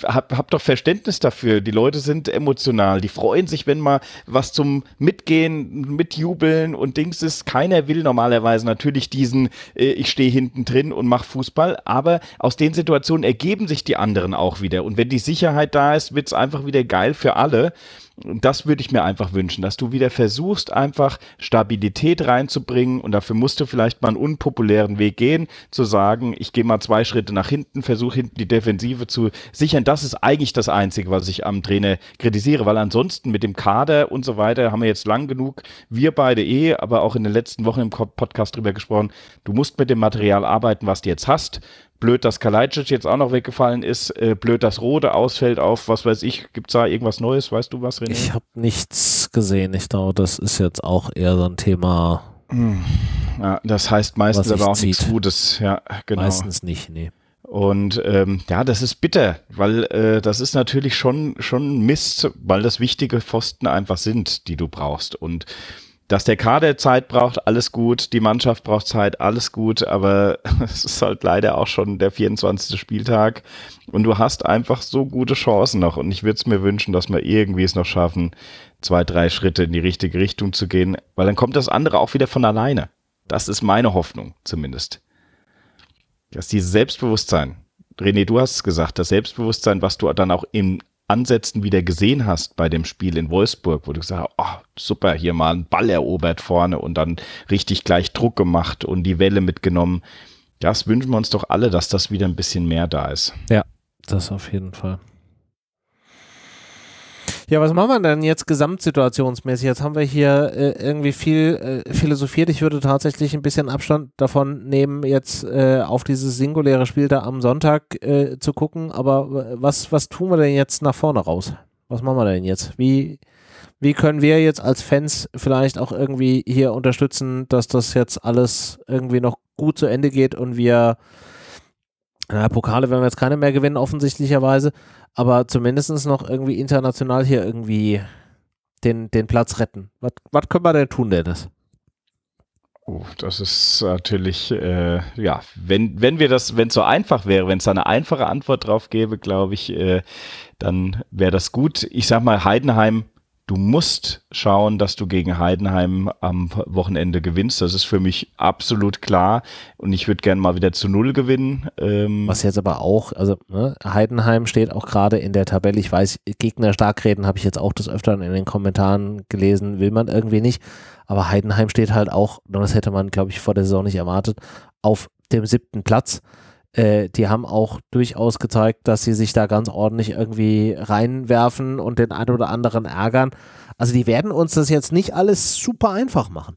hab, hab doch Verständnis dafür. Die Leute sind emotional. Die freuen sich, wenn mal was zum Mitgehen, Mitjubeln und Dings ist. Keiner will normalerweise natürlich diesen, äh, ich stehe hinten drin und mache Fußball. Aber aus den Situationen ergeben sich die anderen auch wieder. Und wenn die Sicherheit da ist, wird es einfach wieder geil für alle. Das würde ich mir einfach wünschen, dass du wieder versuchst, einfach Stabilität reinzubringen. Und dafür musst du vielleicht mal einen unpopulären Weg gehen, zu sagen, ich gehe mal zwei Schritte nach hinten, versuche hinten die Defensive zu sichern. Das ist eigentlich das Einzige, was ich am Trainer kritisiere, weil ansonsten mit dem Kader und so weiter haben wir jetzt lang genug, wir beide eh, aber auch in den letzten Wochen im Podcast drüber gesprochen. Du musst mit dem Material arbeiten, was du jetzt hast. Blöd, dass Kalajdzic jetzt auch noch weggefallen ist. Äh, blöd, dass Rode ausfällt auf, was weiß ich. Gibt es da irgendwas Neues? Weißt du was, René? Ich habe nichts gesehen. Ich glaube, das ist jetzt auch eher so ein Thema. Hm. Ja, das heißt meistens aber auch zieht. nichts Gutes. Ja, genau. Meistens nicht, nee. Und ähm, ja, das ist bitter, weil äh, das ist natürlich schon, schon Mist, weil das wichtige Pfosten einfach sind, die du brauchst. Und dass der Kader Zeit braucht, alles gut. Die Mannschaft braucht Zeit, alles gut. Aber <laughs> es ist halt leider auch schon der 24. Spieltag. Und du hast einfach so gute Chancen noch. Und ich würde es mir wünschen, dass wir irgendwie es noch schaffen, zwei, drei Schritte in die richtige Richtung zu gehen. Weil dann kommt das andere auch wieder von alleine. Das ist meine Hoffnung zumindest. Dass dieses Selbstbewusstsein, René, du hast es gesagt, das Selbstbewusstsein, was du dann auch im Ansätzen wieder gesehen hast bei dem Spiel in Wolfsburg, wo du gesagt hast, oh, super, hier mal einen Ball erobert vorne und dann richtig gleich Druck gemacht und die Welle mitgenommen. das wünschen wir uns doch alle, dass das wieder ein bisschen mehr da ist. Ja, das auf jeden Fall. Ja, was machen wir denn jetzt gesamtsituationsmäßig? Jetzt haben wir hier äh, irgendwie viel äh, philosophiert. Ich würde tatsächlich ein bisschen Abstand davon nehmen, jetzt äh, auf dieses singuläre Spiel da am Sonntag äh, zu gucken. Aber was, was tun wir denn jetzt nach vorne raus? Was machen wir denn jetzt? Wie, wie können wir jetzt als Fans vielleicht auch irgendwie hier unterstützen, dass das jetzt alles irgendwie noch gut zu Ende geht und wir na, Pokale werden wir jetzt keine mehr gewinnen, offensichtlicherweise, aber zumindest noch irgendwie international hier irgendwie den, den Platz retten. Was, können wir denn tun, Dennis? Oh, das ist natürlich, äh, ja, wenn, wenn wir das, wenn es so einfach wäre, wenn es da eine einfache Antwort drauf gäbe, glaube ich, äh, dann wäre das gut. Ich sag mal, Heidenheim du musst schauen, dass du gegen Heidenheim am Wochenende gewinnst. Das ist für mich absolut klar. Und ich würde gerne mal wieder zu Null gewinnen. Ähm Was jetzt aber auch, also ne, Heidenheim steht auch gerade in der Tabelle. Ich weiß, Gegner stark reden habe ich jetzt auch des Öfteren in den Kommentaren gelesen, will man irgendwie nicht. Aber Heidenheim steht halt auch, das hätte man, glaube ich, vor der Saison nicht erwartet, auf dem siebten Platz äh, die haben auch durchaus gezeigt, dass sie sich da ganz ordentlich irgendwie reinwerfen und den einen oder anderen ärgern. Also die werden uns das jetzt nicht alles super einfach machen.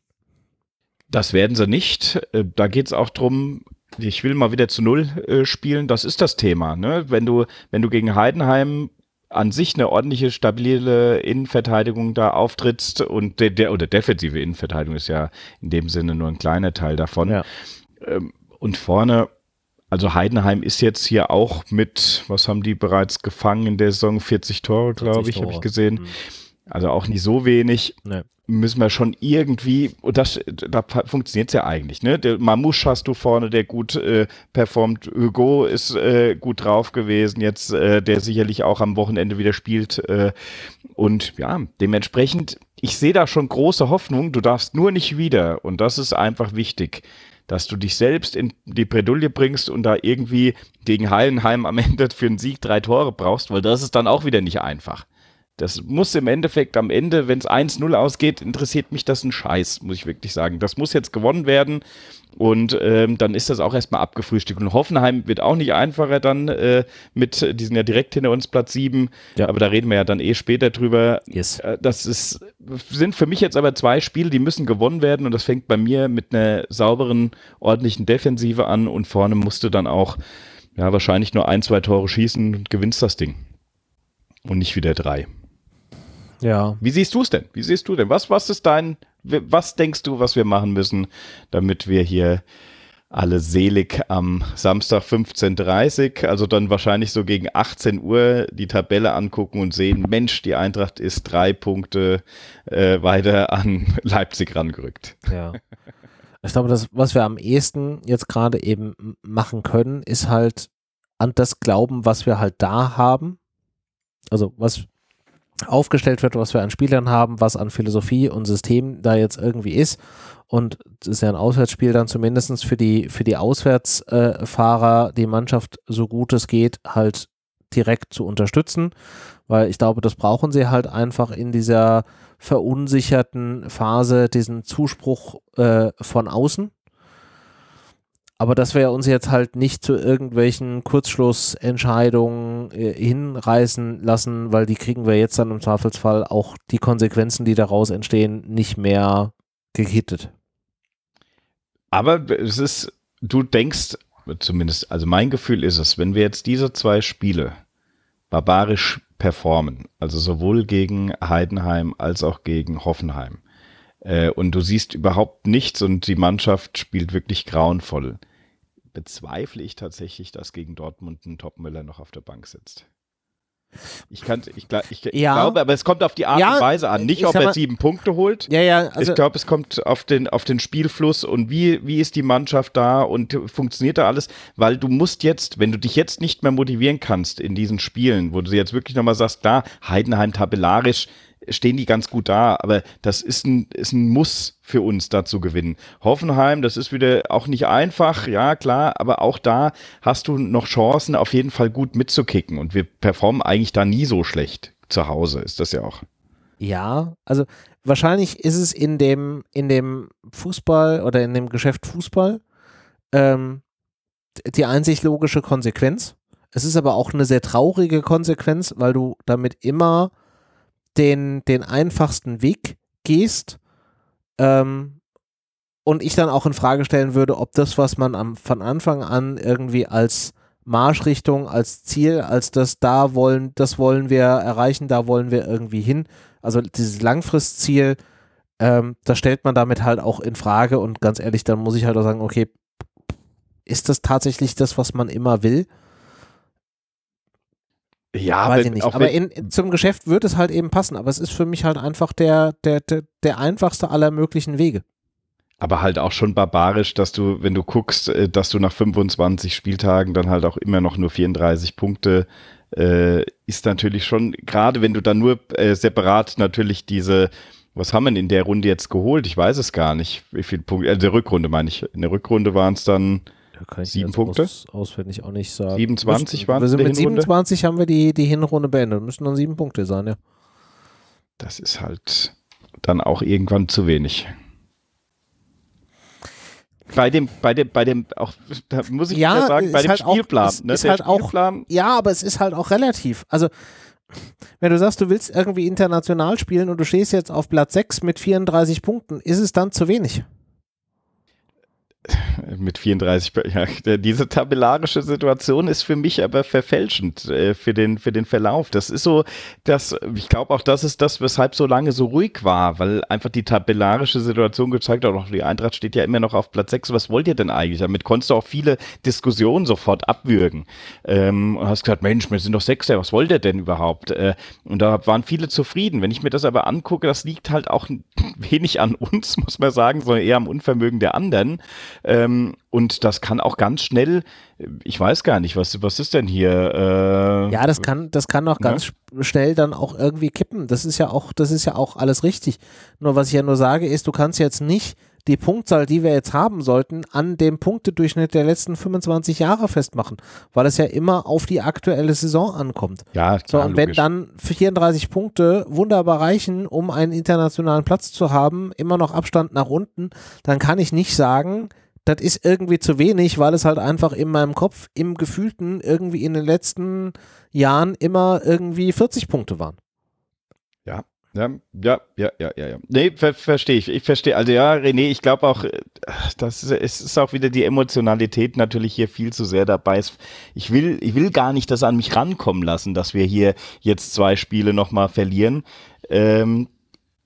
Das werden sie nicht. Äh, da geht es auch darum, ich will mal wieder zu Null äh, spielen. Das ist das Thema. Ne? Wenn, du, wenn du gegen Heidenheim an sich eine ordentliche, stabile Innenverteidigung da auftrittst und der, der oder defensive Innenverteidigung ist ja in dem Sinne nur ein kleiner Teil davon. Ja. Ähm, und vorne also Heidenheim ist jetzt hier auch mit, was haben die bereits gefangen in der Saison? 40 Tore, glaube ich, habe ich gesehen. Mhm. Also auch nicht so wenig. Nee. Müssen wir schon irgendwie, und das, da funktioniert es ja eigentlich, ne? Der Mamouche hast du vorne, der gut äh, performt. Hugo ist äh, gut drauf gewesen, jetzt, äh, der sicherlich auch am Wochenende wieder spielt. Äh, und ja, dementsprechend, ich sehe da schon große Hoffnung. Du darfst nur nicht wieder, und das ist einfach wichtig dass du dich selbst in die Bredouille bringst und da irgendwie gegen Heilenheim am Ende für einen Sieg drei Tore brauchst, weil das ist dann auch wieder nicht einfach. Das muss im Endeffekt am Ende, wenn es 1-0 ausgeht, interessiert mich das ein Scheiß, muss ich wirklich sagen. Das muss jetzt gewonnen werden und ähm, dann ist das auch erstmal abgefrühstückt. Und Hoffenheim wird auch nicht einfacher dann äh, mit, die sind ja direkt hinter uns Platz 7, ja. aber da reden wir ja dann eh später drüber. Yes. Äh, das ist, sind für mich jetzt aber zwei Spiele, die müssen gewonnen werden und das fängt bei mir mit einer sauberen, ordentlichen Defensive an und vorne musst du dann auch ja, wahrscheinlich nur ein, zwei Tore schießen und gewinnst das Ding. Und nicht wieder drei. Ja. Wie siehst du es denn? Wie siehst du denn? Was, was ist dein, was denkst du, was wir machen müssen, damit wir hier alle selig am Samstag 15.30 Uhr, also dann wahrscheinlich so gegen 18 Uhr die Tabelle angucken und sehen, Mensch, die Eintracht ist drei Punkte äh, weiter an <laughs> Leipzig rangerückt. Ja. Ich glaube, das, was wir am ehesten jetzt gerade eben machen können, ist halt an das Glauben, was wir halt da haben. Also was aufgestellt wird, was wir an Spielern haben, was an Philosophie und System da jetzt irgendwie ist. Und es ist ja ein Auswärtsspiel dann zumindest für die, für die Auswärtsfahrer, die Mannschaft so gut es geht, halt direkt zu unterstützen, weil ich glaube, das brauchen sie halt einfach in dieser verunsicherten Phase, diesen Zuspruch äh, von außen aber dass wir uns jetzt halt nicht zu irgendwelchen Kurzschlussentscheidungen äh, hinreißen lassen, weil die kriegen wir jetzt dann im Zweifelsfall auch die Konsequenzen, die daraus entstehen, nicht mehr gehittet. Aber es ist, du denkst, zumindest, also mein Gefühl ist es, wenn wir jetzt diese zwei Spiele barbarisch performen, also sowohl gegen Heidenheim als auch gegen Hoffenheim, äh, und du siehst überhaupt nichts und die Mannschaft spielt wirklich grauenvoll, bezweifle ich tatsächlich, dass gegen Dortmund ein Topmüller noch auf der Bank sitzt. Ich, kann, ich, ich, ja. glaube, aber es kommt auf die Art ja, und Weise an. Nicht, ob er sieben Punkte holt. Ja, ja, also ich glaube, es kommt auf den, auf den Spielfluss und wie, wie ist die Mannschaft da und funktioniert da alles. Weil du musst jetzt, wenn du dich jetzt nicht mehr motivieren kannst in diesen Spielen, wo du jetzt wirklich nochmal sagst, da, Heidenheim tabellarisch, stehen die ganz gut da, aber das ist ein, ist ein Muss für uns da zu gewinnen. Hoffenheim, das ist wieder auch nicht einfach, ja klar, aber auch da hast du noch Chancen, auf jeden Fall gut mitzukicken und wir performen eigentlich da nie so schlecht. Zu Hause ist das ja auch. Ja, also wahrscheinlich ist es in dem, in dem Fußball oder in dem Geschäft Fußball ähm, die einzig logische Konsequenz. Es ist aber auch eine sehr traurige Konsequenz, weil du damit immer den, den einfachsten Weg gehst. Ähm, und ich dann auch in Frage stellen würde, ob das, was man am, von Anfang an irgendwie als Marschrichtung, als Ziel, als das da wollen, das wollen wir erreichen, da wollen wir irgendwie hin. Also dieses Langfristziel, ähm, das stellt man damit halt auch in Frage und ganz ehrlich, dann muss ich halt auch sagen, okay, ist das tatsächlich das, was man immer will? Ja, weiß ich nicht. Aber in, zum Geschäft wird es halt eben passen. Aber es ist für mich halt einfach der, der, der, der einfachste aller möglichen Wege. Aber halt auch schon barbarisch, dass du, wenn du guckst, äh, dass du nach 25 Spieltagen dann halt auch immer noch nur 34 Punkte äh, ist natürlich schon, gerade wenn du dann nur äh, separat natürlich diese, was haben wir in der Runde jetzt geholt? Ich weiß es gar nicht, wie viele Punkte, also der Rückrunde meine ich. In der Rückrunde waren es dann sieben Punkte. Aus, auswendig auch nicht sagen. 27 waren es. Also mit 27 haben wir die, die Hinrunde beendet. Müssen dann sieben Punkte sein, ja. Das ist halt dann auch irgendwann zu wenig bei dem, bei dem, bei dem, auch, da muss ich ja sagen, bei dem halt Spielplan. Auch, ne? ist halt Spielplan. Auch, ja, aber es ist halt auch relativ. Also, wenn du sagst, du willst irgendwie international spielen und du stehst jetzt auf Platz 6 mit 34 Punkten, ist es dann zu wenig? Mit 34. Ja, diese tabellarische Situation ist für mich aber verfälschend äh, für, den, für den Verlauf. Das ist so, dass ich glaube auch, das ist das, weshalb so lange so ruhig war, weil einfach die tabellarische Situation gezeigt hat, auch die Eintracht steht ja immer noch auf Platz 6. Was wollt ihr denn eigentlich? Damit konntest du auch viele Diskussionen sofort abwürgen. Ähm, und hast gesagt, Mensch, wir sind doch Sechster, was wollt ihr denn überhaupt? Äh, und da waren viele zufrieden. Wenn ich mir das aber angucke, das liegt halt auch wenig an uns, <laughs> muss man sagen, sondern eher am Unvermögen der anderen. Ähm, und das kann auch ganz schnell, ich weiß gar nicht, was, was ist denn hier? Äh, ja, das kann, das kann auch ganz ne? schnell dann auch irgendwie kippen. Das ist ja auch, das ist ja auch alles richtig. Nur was ich ja nur sage, ist, du kannst jetzt nicht die Punktzahl, die wir jetzt haben sollten, an dem Punktedurchschnitt der letzten 25 Jahre festmachen, weil es ja immer auf die aktuelle Saison ankommt. Ja, klar, so, und wenn dann 34 Punkte wunderbar reichen, um einen internationalen Platz zu haben, immer noch Abstand nach unten, dann kann ich nicht sagen, das ist irgendwie zu wenig, weil es halt einfach in meinem Kopf, im Gefühlten, irgendwie in den letzten Jahren immer irgendwie 40 Punkte waren. Ja, ja, ja, ja, ja, ja. ja. Nee, ver verstehe ich. Ich verstehe. Also ja, René, ich glaube auch, äh, das ist, es ist auch wieder die Emotionalität natürlich hier viel zu sehr dabei. Ich will, ich will gar nicht das an mich rankommen lassen, dass wir hier jetzt zwei Spiele nochmal verlieren. Ähm,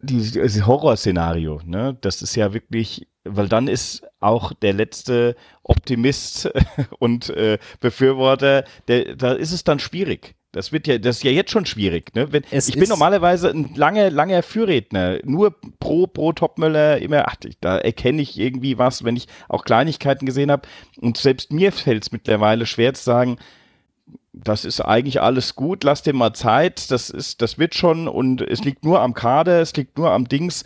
dieses Horrorszenario, ne? Das ist ja wirklich, weil dann ist auch der letzte Optimist <laughs> und äh, Befürworter, der, da ist es dann schwierig. Das wird ja, das ist ja jetzt schon schwierig. Ne? Wenn, ich bin normalerweise ein langer, langer Fürredner. Nur pro, pro Topmöller immer, ach, da erkenne ich irgendwie was, wenn ich auch Kleinigkeiten gesehen habe. Und selbst mir fällt es mittlerweile schwer zu sagen, das ist eigentlich alles gut, lass dir mal Zeit, das ist, das wird schon und es liegt nur am Kader, es liegt nur am Dings,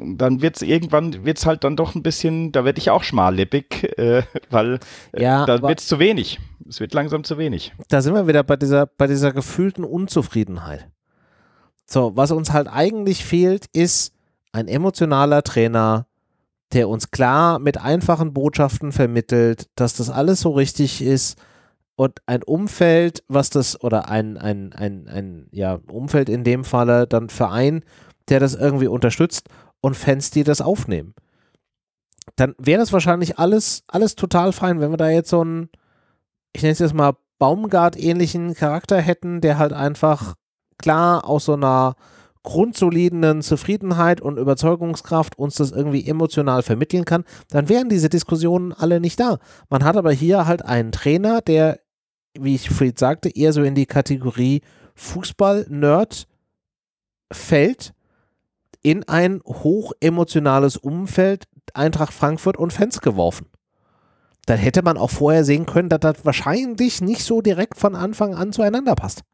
dann wird es irgendwann, wird es halt dann doch ein bisschen, da werde ich auch schmallippig, äh, weil äh, ja, da wird es zu wenig. Es wird langsam zu wenig. Da sind wir wieder bei dieser, bei dieser gefühlten Unzufriedenheit. So, was uns halt eigentlich fehlt, ist ein emotionaler Trainer, der uns klar mit einfachen Botschaften vermittelt, dass das alles so richtig ist und ein Umfeld, was das, oder ein, ein, ein, ein ja, Umfeld in dem Falle, dann Verein, der das irgendwie unterstützt und Fans, die das aufnehmen. Dann wäre das wahrscheinlich alles, alles total fein, wenn wir da jetzt so einen, ich nenne es jetzt mal Baumgart-ähnlichen Charakter hätten, der halt einfach klar aus so einer grundsoliden Zufriedenheit und Überzeugungskraft uns das irgendwie emotional vermitteln kann, dann wären diese Diskussionen alle nicht da. Man hat aber hier halt einen Trainer, der wie ich vorhin sagte, eher so in die Kategorie Fußball-Nerd fällt, in ein hochemotionales Umfeld Eintracht Frankfurt und Fans geworfen. Dann hätte man auch vorher sehen können, dass das wahrscheinlich nicht so direkt von Anfang an zueinander passt.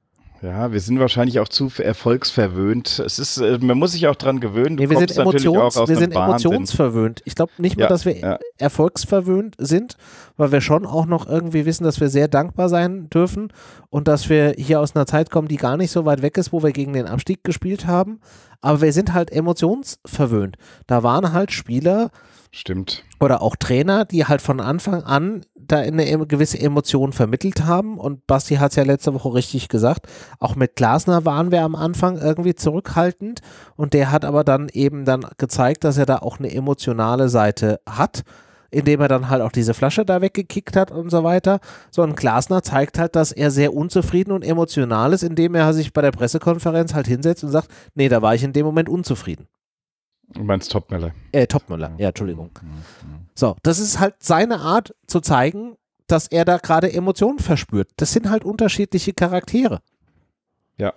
Ja, wir sind wahrscheinlich auch zu erfolgsverwöhnt. Es ist, äh, man muss sich auch dran gewöhnen. Du nee, wir sind, Emotions, wir sind emotionsverwöhnt. Ich glaube nicht mal, ja, dass wir ja. erfolgsverwöhnt sind, weil wir schon auch noch irgendwie wissen, dass wir sehr dankbar sein dürfen und dass wir hier aus einer Zeit kommen, die gar nicht so weit weg ist, wo wir gegen den Abstieg gespielt haben. aber wir sind halt emotionsverwöhnt. Da waren halt Spieler, Stimmt. oder auch Trainer, die halt von Anfang an da eine gewisse Emotion vermittelt haben. Und Basti hat es ja letzte Woche richtig gesagt. Auch mit Glasner waren wir am Anfang irgendwie zurückhaltend. Und der hat aber dann eben dann gezeigt, dass er da auch eine emotionale Seite hat, indem er dann halt auch diese Flasche da weggekickt hat und so weiter. So ein Glasner zeigt halt, dass er sehr unzufrieden und emotional ist, indem er sich bei der Pressekonferenz halt hinsetzt und sagt, nee, da war ich in dem Moment unzufrieden. Du meinst Topmiller. Äh, Topmüller, ja, Entschuldigung. So, das ist halt seine Art zu zeigen, dass er da gerade Emotionen verspürt. Das sind halt unterschiedliche Charaktere. Ja.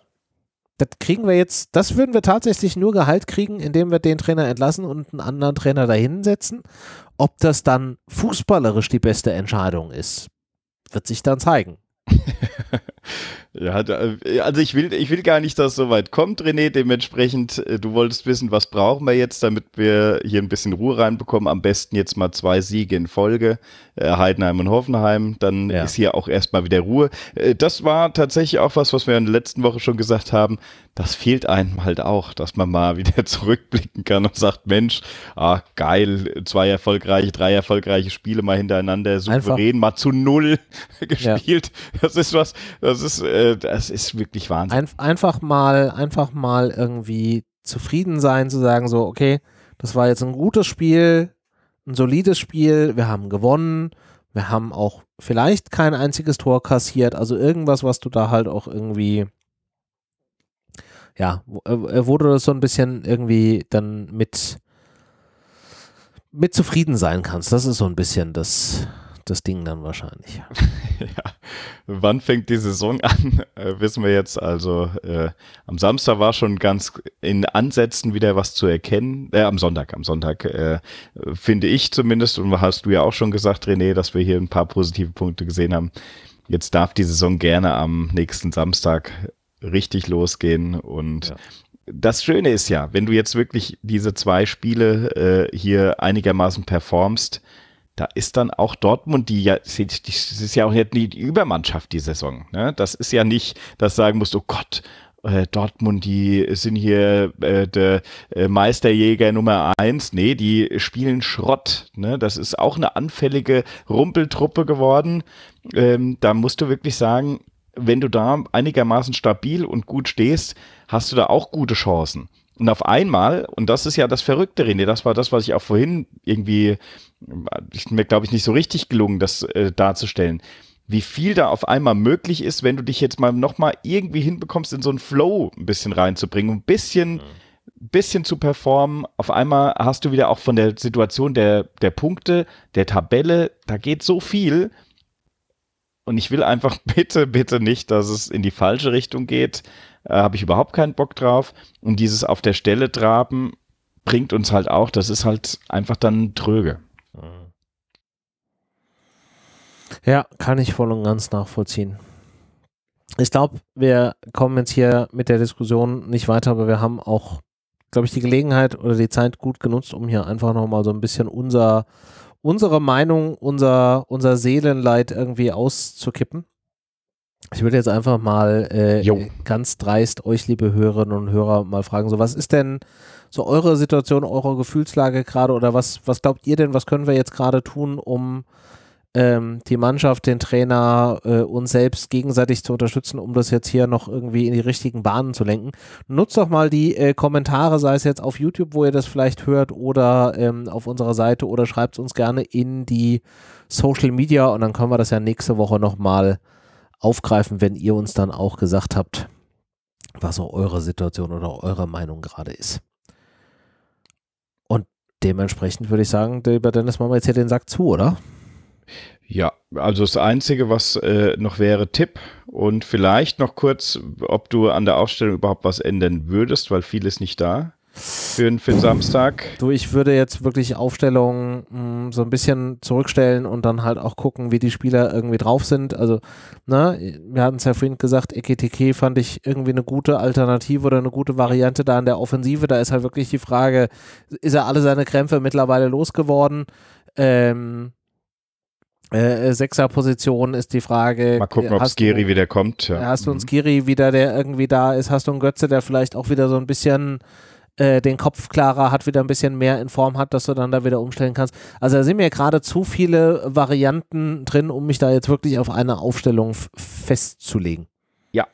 Das kriegen wir jetzt, das würden wir tatsächlich nur Gehalt kriegen, indem wir den Trainer entlassen und einen anderen Trainer dahin setzen. Ob das dann fußballerisch die beste Entscheidung ist, wird sich dann zeigen. <laughs> Ja, da, also ich will, ich will gar nicht, dass es so weit kommt, René. Dementsprechend, äh, du wolltest wissen, was brauchen wir jetzt, damit wir hier ein bisschen Ruhe reinbekommen. Am besten jetzt mal zwei Siege in Folge, äh, Heidenheim und Hoffenheim. Dann Ja. ist hier auch erstmal wieder Ruhe. Äh, das war tatsächlich auch was, was wir in der letzten Woche schon gesagt haben. Das fehlt einem halt auch, dass man mal wieder <laughs> zurückblicken kann und sagt, Mensch, ah, geil, zwei erfolgreiche, drei erfolgreiche Spiele mal hintereinander, souverän, mal zu null <laughs> gespielt. Das ist was, das ist, äh, das ist wirklich Wahnsinn. Ein, einfach mal, einfach mal irgendwie zufrieden sein, zu sagen, so, okay, das war jetzt ein gutes Spiel, ein solides Spiel, wir haben gewonnen, wir haben auch vielleicht kein einziges Tor kassiert, also irgendwas, was du da halt auch irgendwie, ja, wo, äh, das so ein bisschen irgendwie dann mit, mit zufrieden sein kannst. Das ist so ein bisschen das, das Ding dann wahrscheinlich. <laughs> Ja. Wann fängt die Saison an? <laughs> Äh, wissen wir jetzt. Also äh, am Samstag war schon ganz in Ansätzen wieder was zu erkennen. Äh, am Sonntag, am Sonntag äh, finde ich zumindest, und hast du ja auch schon gesagt, René, dass wir hier ein paar positive Punkte gesehen haben. Jetzt darf die Saison gerne am nächsten Samstag richtig losgehen und Ja. das Schöne ist ja, wenn du jetzt wirklich diese zwei Spiele äh, hier einigermaßen performst, da ist dann auch Dortmund, die ja, das ist ja auch nicht die Übermannschaft die Saison. Ne? Das ist ja nicht, dass sagen musst, oh Gott, äh, Dortmund, die sind hier äh, der äh, Meisterjäger Nummer eins. Nee, die spielen Schrott. Ne? Das ist auch eine anfällige Rumpeltruppe geworden. Ähm, da musst du wirklich sagen, wenn du da einigermaßen stabil und gut stehst, hast du da auch gute Chancen. Und auf einmal, und das ist ja das Verrückte, René, das war das, was ich auch vorhin irgendwie, ist mir glaube ich nicht so richtig gelungen, das äh, darzustellen, wie viel da auf einmal möglich ist, wenn du dich jetzt mal nochmal irgendwie hinbekommst, in so einen Flow ein bisschen reinzubringen, ein bisschen, bisschen zu performen. Auf einmal hast du wieder auch von der Situation der, der Punkte, der Tabelle, da geht so viel. Und ich will einfach <laughs> bitte, bitte nicht, dass es in die falsche Richtung geht. Äh, Habe ich überhaupt keinen Bock drauf. Und dieses auf der Stelle traben bringt uns halt auch, das ist halt einfach dann tröge. Ja, kann ich voll und ganz nachvollziehen. Ich glaube, wir kommen jetzt hier mit der Diskussion nicht weiter, aber wir haben auch, glaube ich, die Gelegenheit oder die Zeit gut genutzt, um hier einfach nochmal so ein bisschen unser, unsere Meinung, unser, unser Seelenleid irgendwie auszukippen. Ich würde jetzt einfach mal äh, ganz dreist euch, liebe Hörerinnen und Hörer, mal fragen, so was ist denn so eure Situation, eure Gefühlslage gerade oder was, was glaubt ihr denn, was können wir jetzt gerade tun, um ähm, die Mannschaft, den Trainer, äh, uns selbst gegenseitig zu unterstützen, um das jetzt hier noch irgendwie in die richtigen Bahnen zu lenken. Nutzt doch mal die äh, Kommentare, sei es jetzt auf YouTube, wo ihr das vielleicht hört, oder ähm, auf unserer Seite oder schreibt es uns gerne in die Social Media und dann können wir das ja nächste Woche nochmal aufgreifen, wenn ihr uns dann auch gesagt habt, was so eure Situation oder eure Meinung gerade ist. Und dementsprechend würde ich sagen, lieber Dennis, machen wir jetzt hier den Sack zu, oder? Ja, also das Einzige, was äh, noch wäre, Tipp und vielleicht noch kurz, ob du an der Aufstellung überhaupt was ändern würdest, weil viel ist nicht da für, für den Samstag. Du, ich würde jetzt wirklich Aufstellungen mh, so ein bisschen zurückstellen und dann halt auch gucken, wie die Spieler irgendwie drauf sind. Also, ne, wir hatten es ja vorhin gesagt, Eketike fand ich irgendwie eine gute Alternative oder eine gute Variante da in der Offensive. Da ist halt wirklich die Frage, ist er alle seine Krämpfe mittlerweile losgeworden? Ähm, äh, Sechser-Position ist die Frage. Mal gucken, ob Skiri du- wieder kommt. Ja. Hast du einen Mhm. Skiri wieder, der irgendwie da ist? Hast du einen Götze, der vielleicht auch wieder so ein bisschen äh, den Kopf klarer hat, wieder ein bisschen mehr in Form hat, dass du dann da wieder umstellen kannst. Also da sind mir gerade zu viele Varianten drin, um mich da jetzt wirklich auf eine Aufstellung festzulegen. Ja,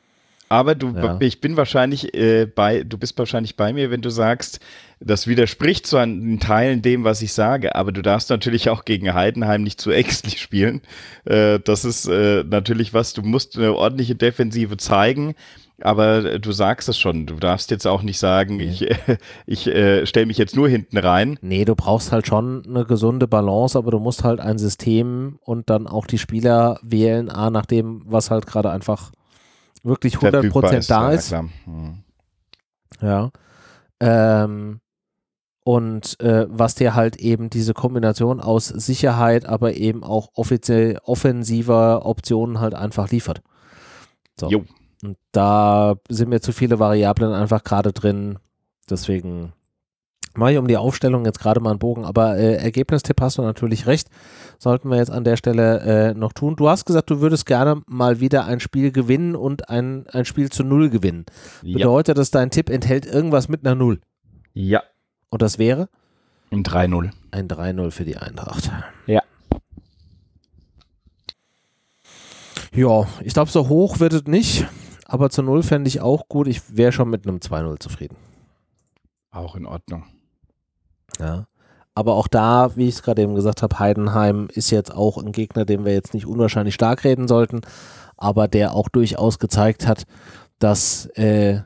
aber du, ja. ich bin wahrscheinlich äh, bei, du bist wahrscheinlich bei mir, wenn du sagst, das widerspricht zwar in Teilen dem, was ich sage, aber du darfst natürlich auch gegen Heidenheim nicht zu ängstlich spielen. Äh, das ist äh, natürlich was, du musst eine ordentliche Defensive zeigen. Aber du sagst es schon, du darfst jetzt auch nicht sagen, nee. ich, <laughs> ich äh, stelle mich jetzt nur hinten rein. Nee, du brauchst halt schon eine gesunde Balance, aber du musst halt ein System und dann auch die Spieler wählen, A, nach dem, was halt gerade einfach wirklich 100% ist, da ist. Ja, hm. ja. Ähm, und äh, was dir halt eben diese Kombination aus Sicherheit, aber eben auch offiziell offensiver Optionen halt einfach liefert. So. Jo. Und da sind mir zu viele Variablen einfach gerade drin. Deswegen mache ich um die Aufstellung jetzt gerade mal einen Bogen. Aber äh, Ergebnistipp hast du natürlich recht. Sollten wir jetzt an der Stelle äh, noch tun. Du hast gesagt, du würdest gerne mal wieder ein Spiel gewinnen und ein, ein Spiel zu Null gewinnen. Ja. Bedeutet das, dein Tipp enthält irgendwas mit einer Null? Ja. Und das wäre? Ein 3-0. Ein 3-0 für die Eintracht. Ja. Ja, ich glaube, so hoch wird es nicht, aber zu Null fände ich auch gut. Ich wäre schon mit einem 2-0 zufrieden. Auch in Ordnung. Ja. Aber auch da, wie ich es gerade eben gesagt habe, Heidenheim ist jetzt auch ein Gegner, den wir jetzt nicht unwahrscheinlich stark reden sollten, aber der auch durchaus gezeigt hat, dass, äh,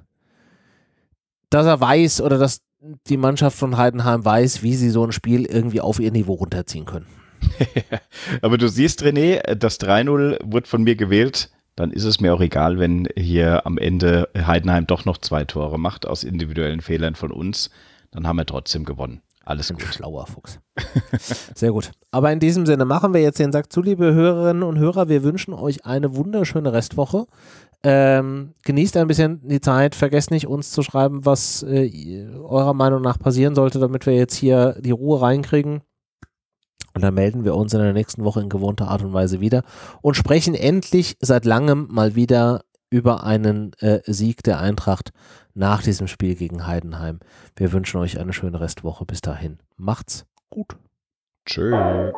dass er weiß oder dass die Mannschaft von Heidenheim weiß, wie sie so ein Spiel irgendwie auf ihr Niveau runterziehen können. <laughs> Aber du siehst, René, das 3-0 wird von mir gewählt. Dann ist es mir auch egal, wenn hier am Ende Heidenheim doch noch zwei Tore macht aus individuellen Fehlern von uns. Dann haben wir trotzdem gewonnen. Alles ein gut. schlauer Fuchs. <laughs> Sehr gut. Aber in diesem Sinne machen wir jetzt den Sack zu, liebe Hörerinnen und Hörer. Wir wünschen euch eine wunderschöne Restwoche. Ähm, genießt ein bisschen die Zeit. Vergesst nicht, uns zu schreiben, was äh, eurer Meinung nach passieren sollte, damit wir jetzt hier die Ruhe reinkriegen. Und dann melden wir uns in der nächsten Woche in gewohnter Art und Weise wieder und sprechen endlich seit langem mal wieder über einen äh, Sieg der Eintracht nach diesem Spiel gegen Heidenheim. Wir wünschen euch eine schöne Restwoche. Bis dahin. Macht's gut. Tschüss.